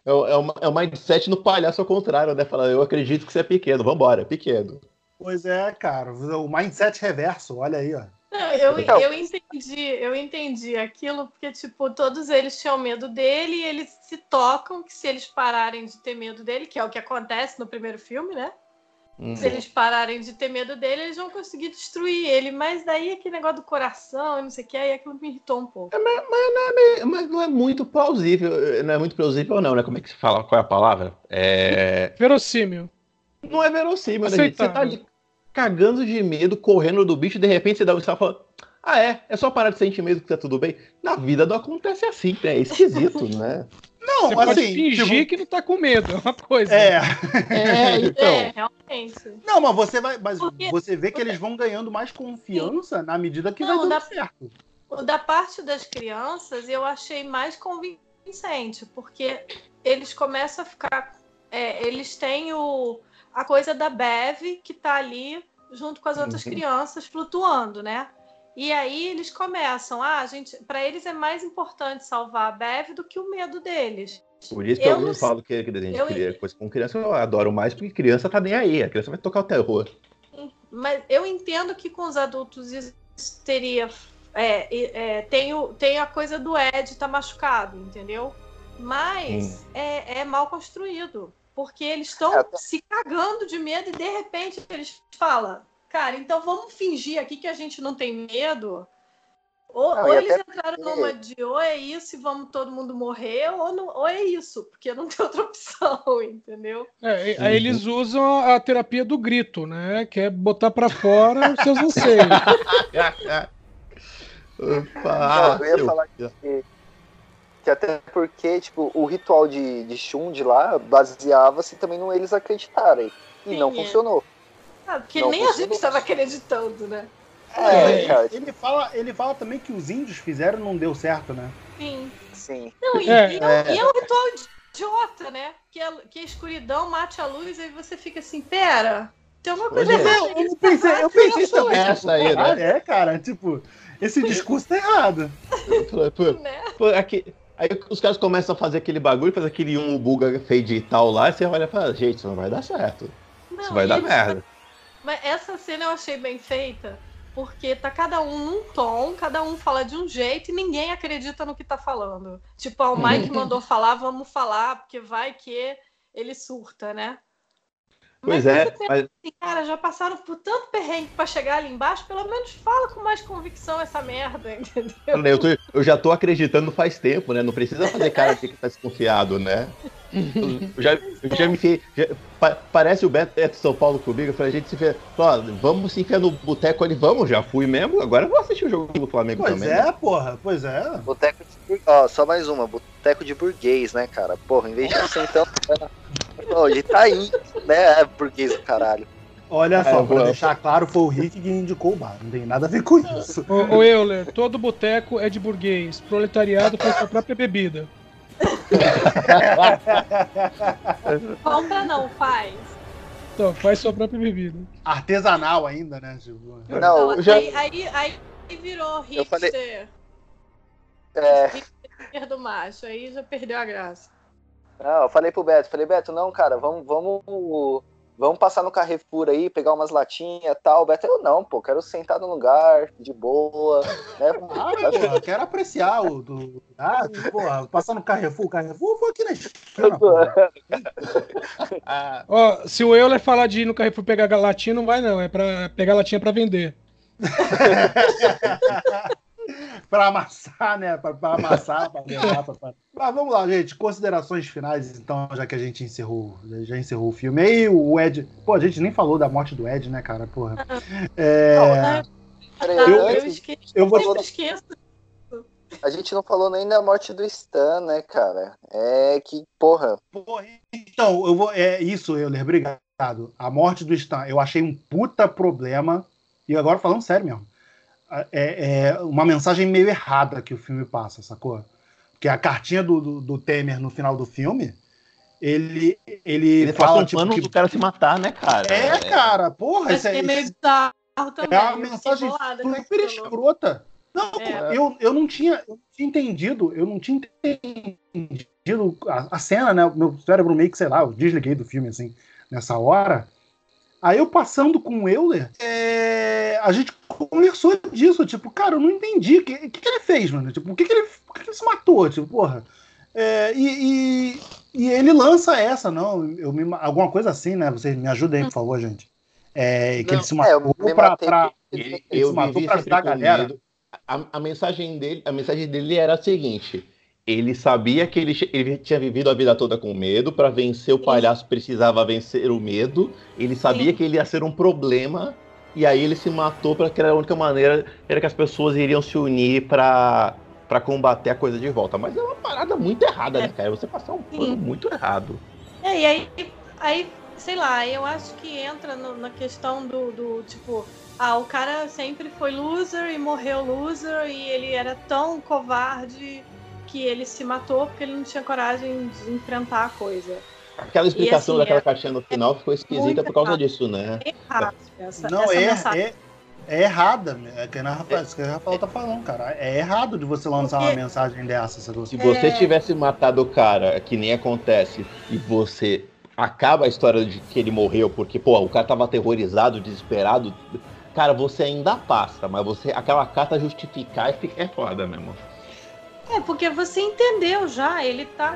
É o, é o- é o mindset no palhaço ao contrário, né? Fala, eu acredito que você é pequeno, vambora, é pequeno. Pois é, cara. O mindset reverso, olha aí, ó. Não, eu, Então- eu entendi, eu entendi aquilo, porque, tipo, todos eles tinham medo dele e eles se tocam que se eles pararem de ter medo dele, que é o que acontece no primeiro filme, né? Hum. Se eles pararem de ter medo dele, eles vão conseguir destruir ele. Mas daí aquele negócio do coração e não sei o que, aí aquilo me irritou um pouco. Mas não é muito plausível, não é muito plausível não, né? Como é que se fala? Qual é a palavra? É... Verossímil. Não é verossímil, né, gente? Você tá ali cagando de medo, correndo do bicho, de repente você dá um estalo e fala, Ah, é? É só parar de sentir medo que tá tudo bem? Na vida não acontece assim, né? É esquisito, né? [LAUGHS] Não, Você mas pode assim. fingir tipo, que não tá com medo, é uma coisa. É. É, [LAUGHS] então. É, realmente. Não, mas você vai. Mas Porque- você vê que eles vão ganhando mais confiança na medida que Não, vai dando dá- certo. O da parte das crianças eu achei mais convincente, porque eles começam a ficar. é, eles têm o, a coisa da Bev que tá ali junto com as outras Uhum. crianças flutuando, né? E aí eles começam, ah, gente, para eles é mais importante salvar a Bev do que o medo deles. Por isso que Eu eu, não falo que, que desenho de eu- cria- coisa com criança eu adoro mais, porque criança tá nem aí. A criança vai tocar o terror. Mas eu entendo que com os adultos isso teria. É, é, tem, o, tem a coisa do Ed tá machucado, entendeu? Mas é, é mal construído. Porque eles estão É, tá- se cagando de medo e de repente eles falam, cara, então vamos fingir aqui que a gente não tem medo. Ou, Não, ou eles entraram porque- numa de ou é isso e vamos todo mundo morrer, ou, não, ou é isso, porque não tem outra [LAUGHS] opção, entendeu? É, e- Uhum. aí eles usam a, a terapia do grito, né? Que é botar pra fora os seus anseios. Opa, [LAUGHS] Não, eu ia falar que, que até porque, tipo, o ritual de, de Shund lá baseava-se também no eles acreditarem. E Sim, não é. funcionou. Ah, porque Não nem a funcionou. gente estava acreditando, né? É, É, cara, ele, fala, ele fala também que os índios fizeram e não deu certo, né? Sim. sim. Não, e, É, e é, e é um ritual idiota, né? Que a, que a escuridão mate a luz, aí você fica assim, pera, tem uma coisa é. errada. Eu pensei, eu pensei também. Essa aí, né? [LAUGHS] É, cara, tipo, esse discurso tá errado. Pô, Né? pô, aqui- aí os caras começam a fazer aquele bagulho, faz aquele um buga fade e tal lá, e você olha e fala, gente, isso não vai dar certo. Não, Isso vai dar merda. Mas essa cena eu achei bem feita, porque tá cada um num tom, cada um fala de um jeito e ninguém acredita no que tá falando. Tipo, ó, o Mike mandou falar, vamos falar, porque vai que ele surta, né? Pois Mas é, mas assim, cara, já passaram por tanto perrengue pra chegar ali embaixo, pelo menos fala com mais convicção essa merda, [LAUGHS] entendeu? eu, tô- eu já tô acreditando faz tempo, né? Não precisa fazer cara de que tá desconfiado, né? Eu já, eu já me fiz. pa- parece o Beto Beto São Paulo comigo. Eu falei, a gente se. Ó, vamos se enfiar no boteco ali, vamos, já fui mesmo. Agora eu vou assistir o jogo do Flamengo Pois também. é, porra, pois é. Boteco de. Ó, só mais uma, boteco de burguês, né, cara? Porra, em vez de você então. [LAUGHS] Ó, de Itaim, né? É burguês do caralho. Olha só, É, pra deixar claro, foi o Rick que indicou o bar. Não tem nada a ver com isso. Ô, ô Euler, todo boteco é de burguês. Proletariado faz sua própria bebida. [LAUGHS] Compra não, faz. Então, faz sua própria bebida. Artesanal ainda, né? Tipo, Não, eu já. aí, aí, aí virou Eu falei- hipster, É, hipster do macho, aí já perdeu a graça. Não, eu falei pro Beto, falei, Beto, não, cara, vamos, vamos, vamos passar no Carrefour aí, pegar umas latinhas e tal. O Beto, eu não, pô, quero sentar no lugar, de boa, né? [LAUGHS] Ah, porra, eu quero apreciar o do. Ah, porra, passando no Carrefour, Carrefour, eu vou aqui na esquina. [LAUGHS] Ah, Ó, se o Euler falar de ir no Carrefour pegar latinha, não vai não. É pra pegar latinha pra vender. [LAUGHS] [LAUGHS] pra amassar, né? Pra, pra amassar, pra [LAUGHS] levar. Pra. Mas vamos lá, gente. Considerações finais, então, já que a gente encerrou, já encerrou o filme. Aí o Ed. Pô, a gente nem falou da morte do Ed, né, cara? Porra. É, Peraí, Ah, eu, antes, esqueço. eu vou sempre esqueço. a gente não falou nem da morte do Stan, né, cara? É que, porra, Porra, Então, eu vou. É isso, Euler, obrigado. A morte do Stan, eu achei um puta problema. E agora falando sério mesmo. É, é uma mensagem meio errada que o filme passa, sacou? Porque a cartinha do, do, do Temer no final do filme, ele. Ele, ele fala fala, um tipo, que- do cara se matar, né, cara? É, cara, porra, Mas isso é, é meio bizarro também. é uma fiquei mensagem bolada super escrota. Não, É. eu, eu não tinha, eu não tinha entendido, eu não tinha entendido a, a cena, né? O meu cérebro meio que, sei lá, eu desliguei do filme, assim, nessa hora. Aí eu passando com o Euler, é, a gente conversou disso, tipo, cara, eu não entendi. O que, que, que ele fez, mano? Tipo, o que, que, ele, por que, ele se matou? Tipo, porra. É, e, e, e ele lança essa, não, eu me, alguma coisa assim, né? Vocês me ajudem, por favor, gente. É, que Não, ele se é, matou me pra, pra- Ele, Ele eu se matou pra ajudar a galera. A, a mensagem dele, a mensagem dele era a seguinte: ele sabia que ele, ele tinha vivido a vida toda com medo. Para vencer o palhaço precisava vencer o medo. Ele sabia Sim. que ele ia ser um problema E aí ele se matou porque era a única maneira era que as pessoas iriam se unir pra, pra combater a coisa de volta. Mas é uma parada muito errada, né, cara? Você passar um plano muito errado. É, e aí, aí, sei lá, eu acho que entra no- na questão do, do, tipo, ah, o cara sempre foi loser e morreu loser e ele era tão covarde que ele se matou porque ele não tinha coragem de enfrentar a coisa. Aquela explicação assim, daquela é- caixinha no final ficou esquisita por causa errado. disso, né? É errado essa, Não, essa é, mensagem. é, é errada. É que a Rafael, isso que a Rafael tá falando, cara. É errado de você lançar uma Porque- mensagem dessa. Se você É. tivesse matado o cara, que nem acontece, e você acaba a história de que ele morreu porque, pô, o cara tava aterrorizado, desesperado, cara, você ainda passa, mas você aquela carta justificar é, é foda mesmo. É, porque você entendeu já, ele tá.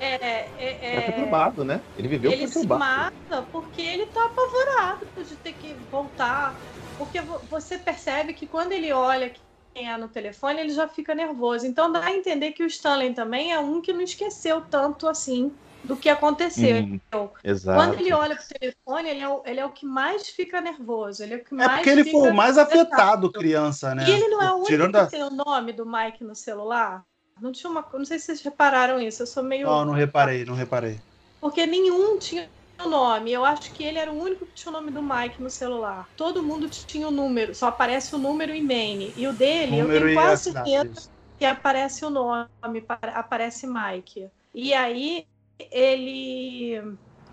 É, É, é, é é, perturbado, né? Ele viveu ele se perturbado. mata porque ele tá apavorado de ter que voltar. Porque vo- você percebe que quando ele olha quem é no telefone, ele já fica nervoso. Então dá a entender que o Stanley também é um que não esqueceu tanto assim do que aconteceu. Hum, exato. Quando ele olha pro telefone, ele é, o, ele é o que mais fica nervoso. Ele é o que É mais porque ele foi o mais afetado criança, né? E ele não é o único Tirando que a... tem o nome do Mike no celular? Não tinha uma. Não sei se vocês repararam isso. Eu sou meio. Não, não reparei, não reparei. Porque nenhum tinha o nome. Eu acho que ele era o único que tinha o nome do Mike no celular. Todo mundo tinha o número, só aparece o número e main. E o dele, eu Número tenho e a quase certeza que aparece o nome, pa- aparece Mike. E aí ele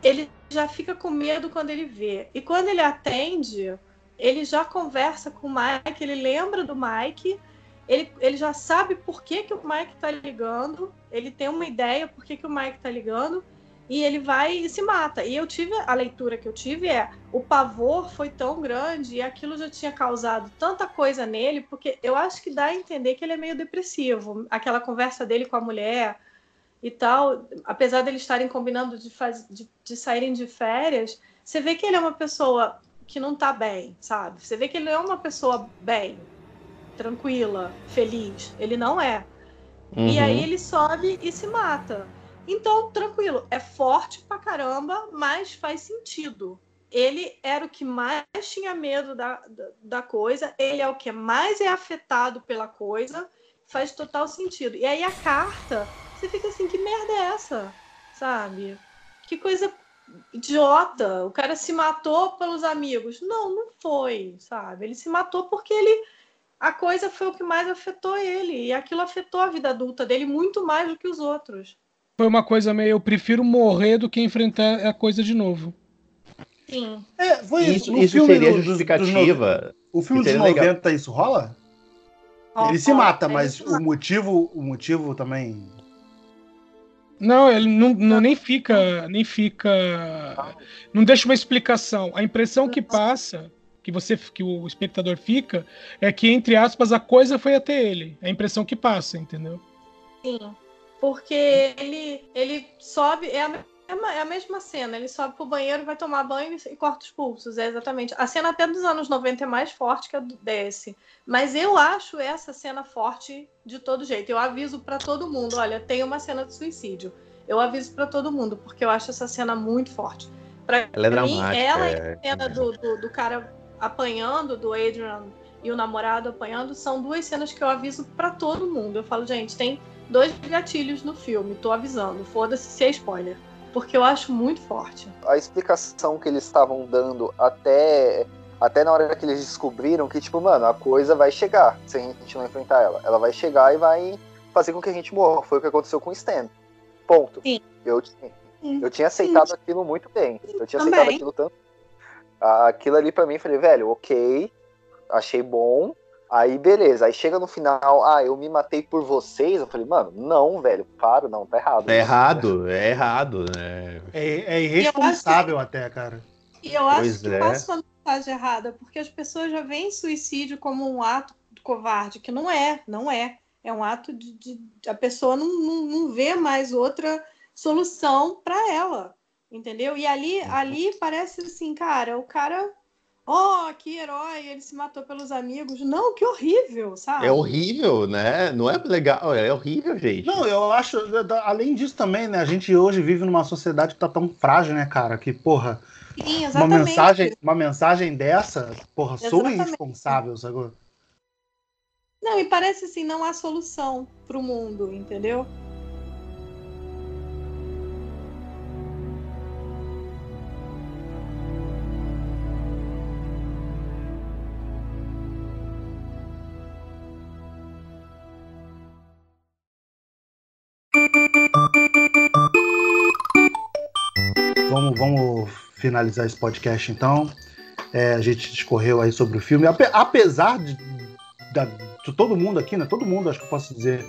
ele já fica com medo quando ele vê. E quando ele atende, ele já conversa com o Mike, ele lembra do Mike, ele, ele já sabe por que, que o Mike tá ligando, ele tem uma ideia por que, que o Mike tá ligando, e ele vai e se mata. E eu tive, a leitura que eu tive é, o pavor foi tão grande e aquilo já tinha causado tanta coisa nele, porque eu acho que dá a entender que ele é meio depressivo. Aquela conversa dele com a mulher e tal, apesar deles estarem combinando de, faz, de, de saírem de férias, você vê que ele é uma pessoa que não tá bem, sabe? Você vê que ele não é uma pessoa bem, tranquila, feliz. Ele não é. E Uhum. aí ele sobe e se mata. Então, tranquilo, é forte pra caramba, mas faz sentido. Ele era o que mais tinha medo da, da, da coisa, ele é o que mais é afetado pela coisa, faz total sentido. E aí a carta, você fica assim, que merda é essa? Sabe? Que coisa idiota. O cara se matou pelos amigos. Não, não foi, sabe? Ele se matou porque ele a coisa foi o que mais afetou ele. E aquilo afetou a vida adulta dele muito mais do que os outros. Foi uma coisa meio, eu prefiro morrer do que enfrentar a coisa de novo. Sim. É, foi isso. Isso, No isso filme seria do- dos- dos justificativa. no- o filme dos seria legal. 90, isso rola? Ele se mata, ele mas se o motivo, o motivo também. Não, ele não, não- nem fica, nem fica, não deixa uma explicação. A impressão que passa, que você, que o espectador fica, é que entre aspas a coisa foi até ele. É a impressão que passa, entendeu? Sim. Porque ele, ele sobe, é a, mesma, é a mesma cena, ele sobe pro banheiro, vai tomar banho e corta os pulsos. É exatamente. A cena até dos anos 90 é mais forte que a do- desse. Mas eu acho essa cena forte de todo jeito. Eu aviso pra todo mundo: olha, tem uma cena de suicídio. Eu aviso pra todo mundo, porque eu acho essa cena muito forte. Pra Ela é mim, dramática. ela é. a cena do, do, do cara apanhando, do Adrian e o namorado apanhando, são duas cenas que eu aviso pra todo mundo. Eu falo, gente, tem dois gatilhos no filme, tô avisando. Foda-se se é spoiler. Porque eu acho muito forte. a explicação que eles estavam dando até até na hora que eles descobriram que tipo mano a coisa vai chegar se a gente não enfrentar ela ela vai chegar e vai fazer com que a gente morra foi o que aconteceu com o Stan ponto Sim. eu Sim. eu tinha aceitado aquilo muito bem eu tinha Também. aceitado aquilo tanto aquilo ali pra mim falei velho ok achei bom aí beleza aí chega no final ah eu me matei por vocês eu falei mano não velho para não tá errado É errado, é errado, né? É, é irresponsável até, cara. E eu acho Pois que é. passa uma mensagem errada, porque as pessoas já veem suicídio como um ato covarde, que não é, não é. É um ato de. de- a pessoa não, não, não vê mais outra solução para ela. Entendeu? E ali, ali parece assim, cara, o cara. oh, que herói, ele se matou pelos amigos. Não, que horrível, sabe? É horrível, né? Não é legal, é horrível, gente. Não, eu acho, além disso também, né? A gente hoje vive numa sociedade que tá tão frágil, né, cara? Que, porra, Sim, uma mensagem, uma mensagem dessa, porra, sou Exatamente. irresponsável, sacou? Não, e parece assim, não há solução pro mundo, entendeu? Finalizar esse podcast então. É, a gente discorreu aí sobre o filme. Ape- apesar de, da- de todo mundo aqui, né? Todo mundo, acho que eu posso dizer,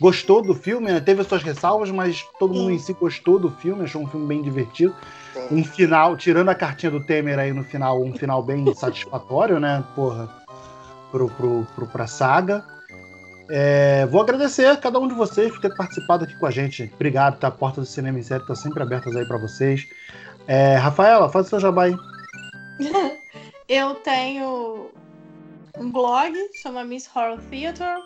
gostou do filme, né? Teve as suas ressalvas, mas todo mundo em si gostou do filme, achou um filme bem divertido. Sim. Um final, tirando a cartinha do Temer aí no final, um final bem [LAUGHS] satisfatório, né? Porra, pro, pro, pro, pra saga. É, vou agradecer a cada um de vocês por ter participado aqui com a gente. Obrigado, tá? A porta do Cinema em Série tá sempre abertas aí pra vocês. É, Rafaela, faz o seu jabá aí. [LAUGHS] Eu tenho um blog, chama Miss Horror Theater.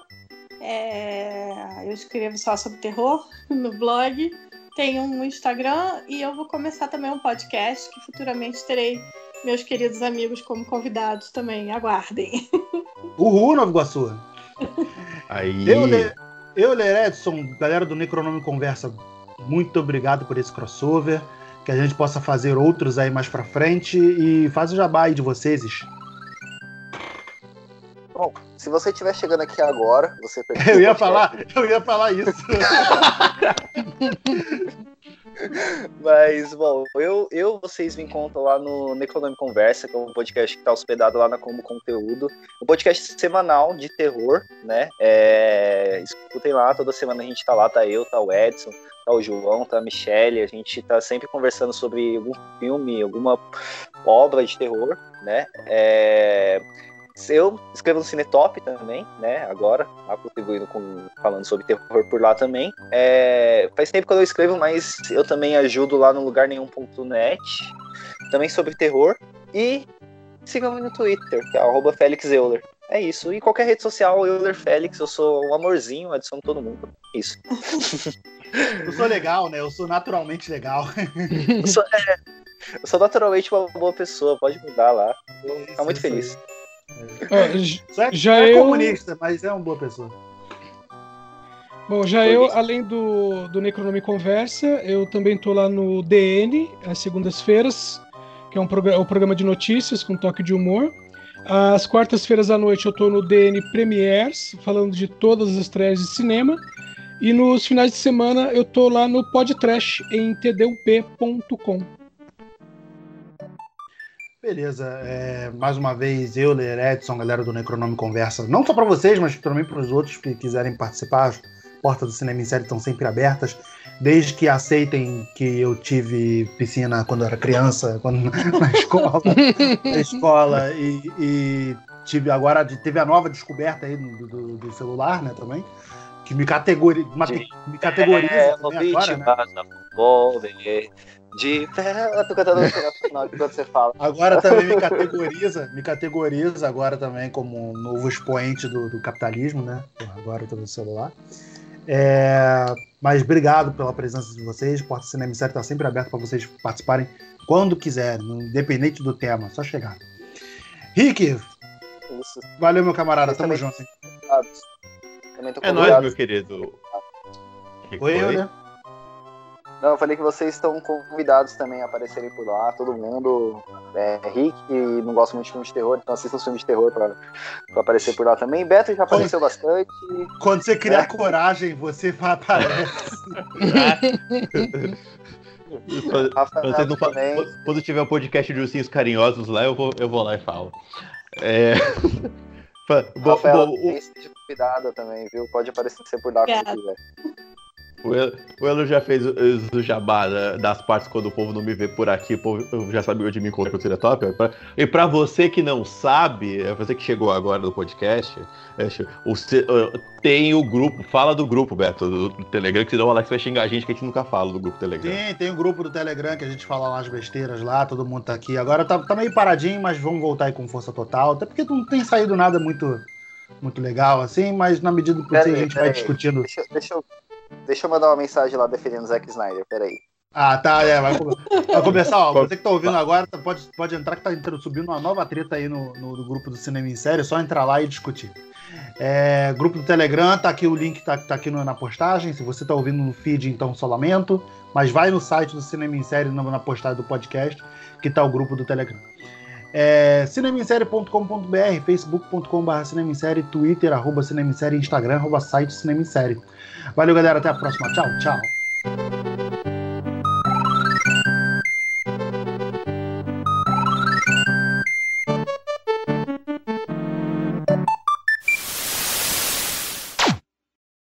É, eu escrevo só sobre terror [LAUGHS] no blog. Tenho um Instagram e eu vou começar também um podcast que futuramente terei meus queridos amigos como convidados também. Aguardem. [LAUGHS] Uhul, Nova Iguaçu. Aí. Eu, Le... eu, Ler Edson, galera do Necronome Conversa, muito obrigado por esse crossover. Que a gente possa fazer outros aí mais pra frente. E faz o jabá aí de vocês. Bom, se você estiver chegando aqui agora, você [LAUGHS] Eu ia falar, eu ia falar isso. [LAUGHS] Mas, bom, eu, eu vocês me encontram lá no Necronome Conversa, que é um podcast que está hospedado lá na Como Conteúdo. Um podcast semanal de terror, né? É, escutem lá, toda semana a gente tá lá, tá eu, tá o Edson, tá o João, tá a Michelle. A gente tá sempre conversando sobre algum filme, alguma obra de terror, né? É, eu escrevo no Cinetop também, né? Agora, lá contribuindo com falando sobre terror por lá também. É, faz tempo que eu escrevo, mas eu também ajudo lá no lugar nenhum.net, também sobre terror. E sigam-me no Twitter, que é arroba Euler. É isso. E qualquer rede social, Euler Félix, eu sou um amorzinho, adiciono todo mundo. Isso. [LAUGHS] Eu sou legal, né? Eu sou naturalmente legal. Eu sou, é, eu sou naturalmente uma boa pessoa, pode mudar lá. Eu vou ficar Isso, muito feliz. Só é, Já só é eu- comunista, mas é uma boa pessoa. Bom, já eu, além do, do Necronome Conversa, eu também tô lá no DN, às segundas-feiras, que é um progra- o programa de notícias com toque de humor. Às quartas-feiras à noite eu tô no DN Premiers, falando de todas as estreias de cinema. E nos finais de semana eu tô lá no Podtrash, em tdup.com. Beleza, é, mais uma vez, eu, Ler Edson, galera do Necronome Conversa, não só para vocês, mas também para os outros que quiserem participar, portas do Cinema em Série estão sempre abertas, desde que aceitem que eu tive piscina quando era criança, [LAUGHS] quando, na escola, na escola e, e tive agora teve a nova descoberta aí do, do- do celular, né, também, que me, categori, me, categoriza É, também agora, né? de. Eu tô cantando enquanto você fala. Agora também me categoriza, me categoriza agora também como um novo expoente do, do capitalismo, né? Agora eu tô no celular. É, mas obrigado pela presença de vocês. Porta Cinema Série está sempre aberto para vocês participarem quando quiserem, independente do tema, só chegar. Rick, Isso, valeu, meu camarada. Tamo também. junto. hein? É nóis, meu querido. Que Oi, eu, né? Não, eu falei que vocês estão convidados também a aparecerem por lá, todo mundo. É, Rick, que não gosta muito de filme de terror, então assista os filmes de terror pra, pra aparecer por lá também. Beto já apareceu bastante. Quando você criar É. coragem, você aparece. Quando- não tiver o podcast de ursinhos carinhosos lá, eu vou, eu vou lá e falo. É... [LAUGHS] Rafael bo- o- também esteja convidada também, viu? Pode aparecer por lá quando quiser. O Elo, o Elo já fez o, o jabá da- das partes quando o povo não me vê por aqui, o povo já sabia de mim encontrar com o Top. E pra você que não sabe, é você que chegou agora no podcast, é, o tem o grupo, fala do grupo, Beto, do, do Telegram, que senão o Alex vai xingar a gente que a gente nunca fala do grupo Telegram. Sim, tem um grupo do Telegram que a gente fala lá as besteiras lá, todo mundo tá aqui. Agora tá, tá meio paradinho, mas vamos voltar aí com força total. Até porque não tem saído nada muito, muito legal assim, mas na medida do possível a gente vai aí. discutindo. Deixa, deixa, eu, deixa eu mandar uma mensagem lá defendendo o Zack Snyder, peraí. Ah, tá, é, vai, vai começar, ó. [LAUGHS] Você que tá ouvindo agora, tá- pode, pode entrar que tá entrando, subindo uma nova treta aí no, no, no grupo do Cinema em Série, é só entrar lá e discutir. É, grupo do Telegram, tá aqui o link, tá, tá aqui no- na postagem. Se você tá ouvindo no feed, então só lamento. Mas vai no site do Cinema em Série, na, na postagem do podcast, que tá o grupo do Telegram. É, cinemissérie.com.br, facebook.com.br cinema em série, twitter, arroba instagram, arroba site cinema em série. Valeu, galera, até a próxima. Tchau, tchau.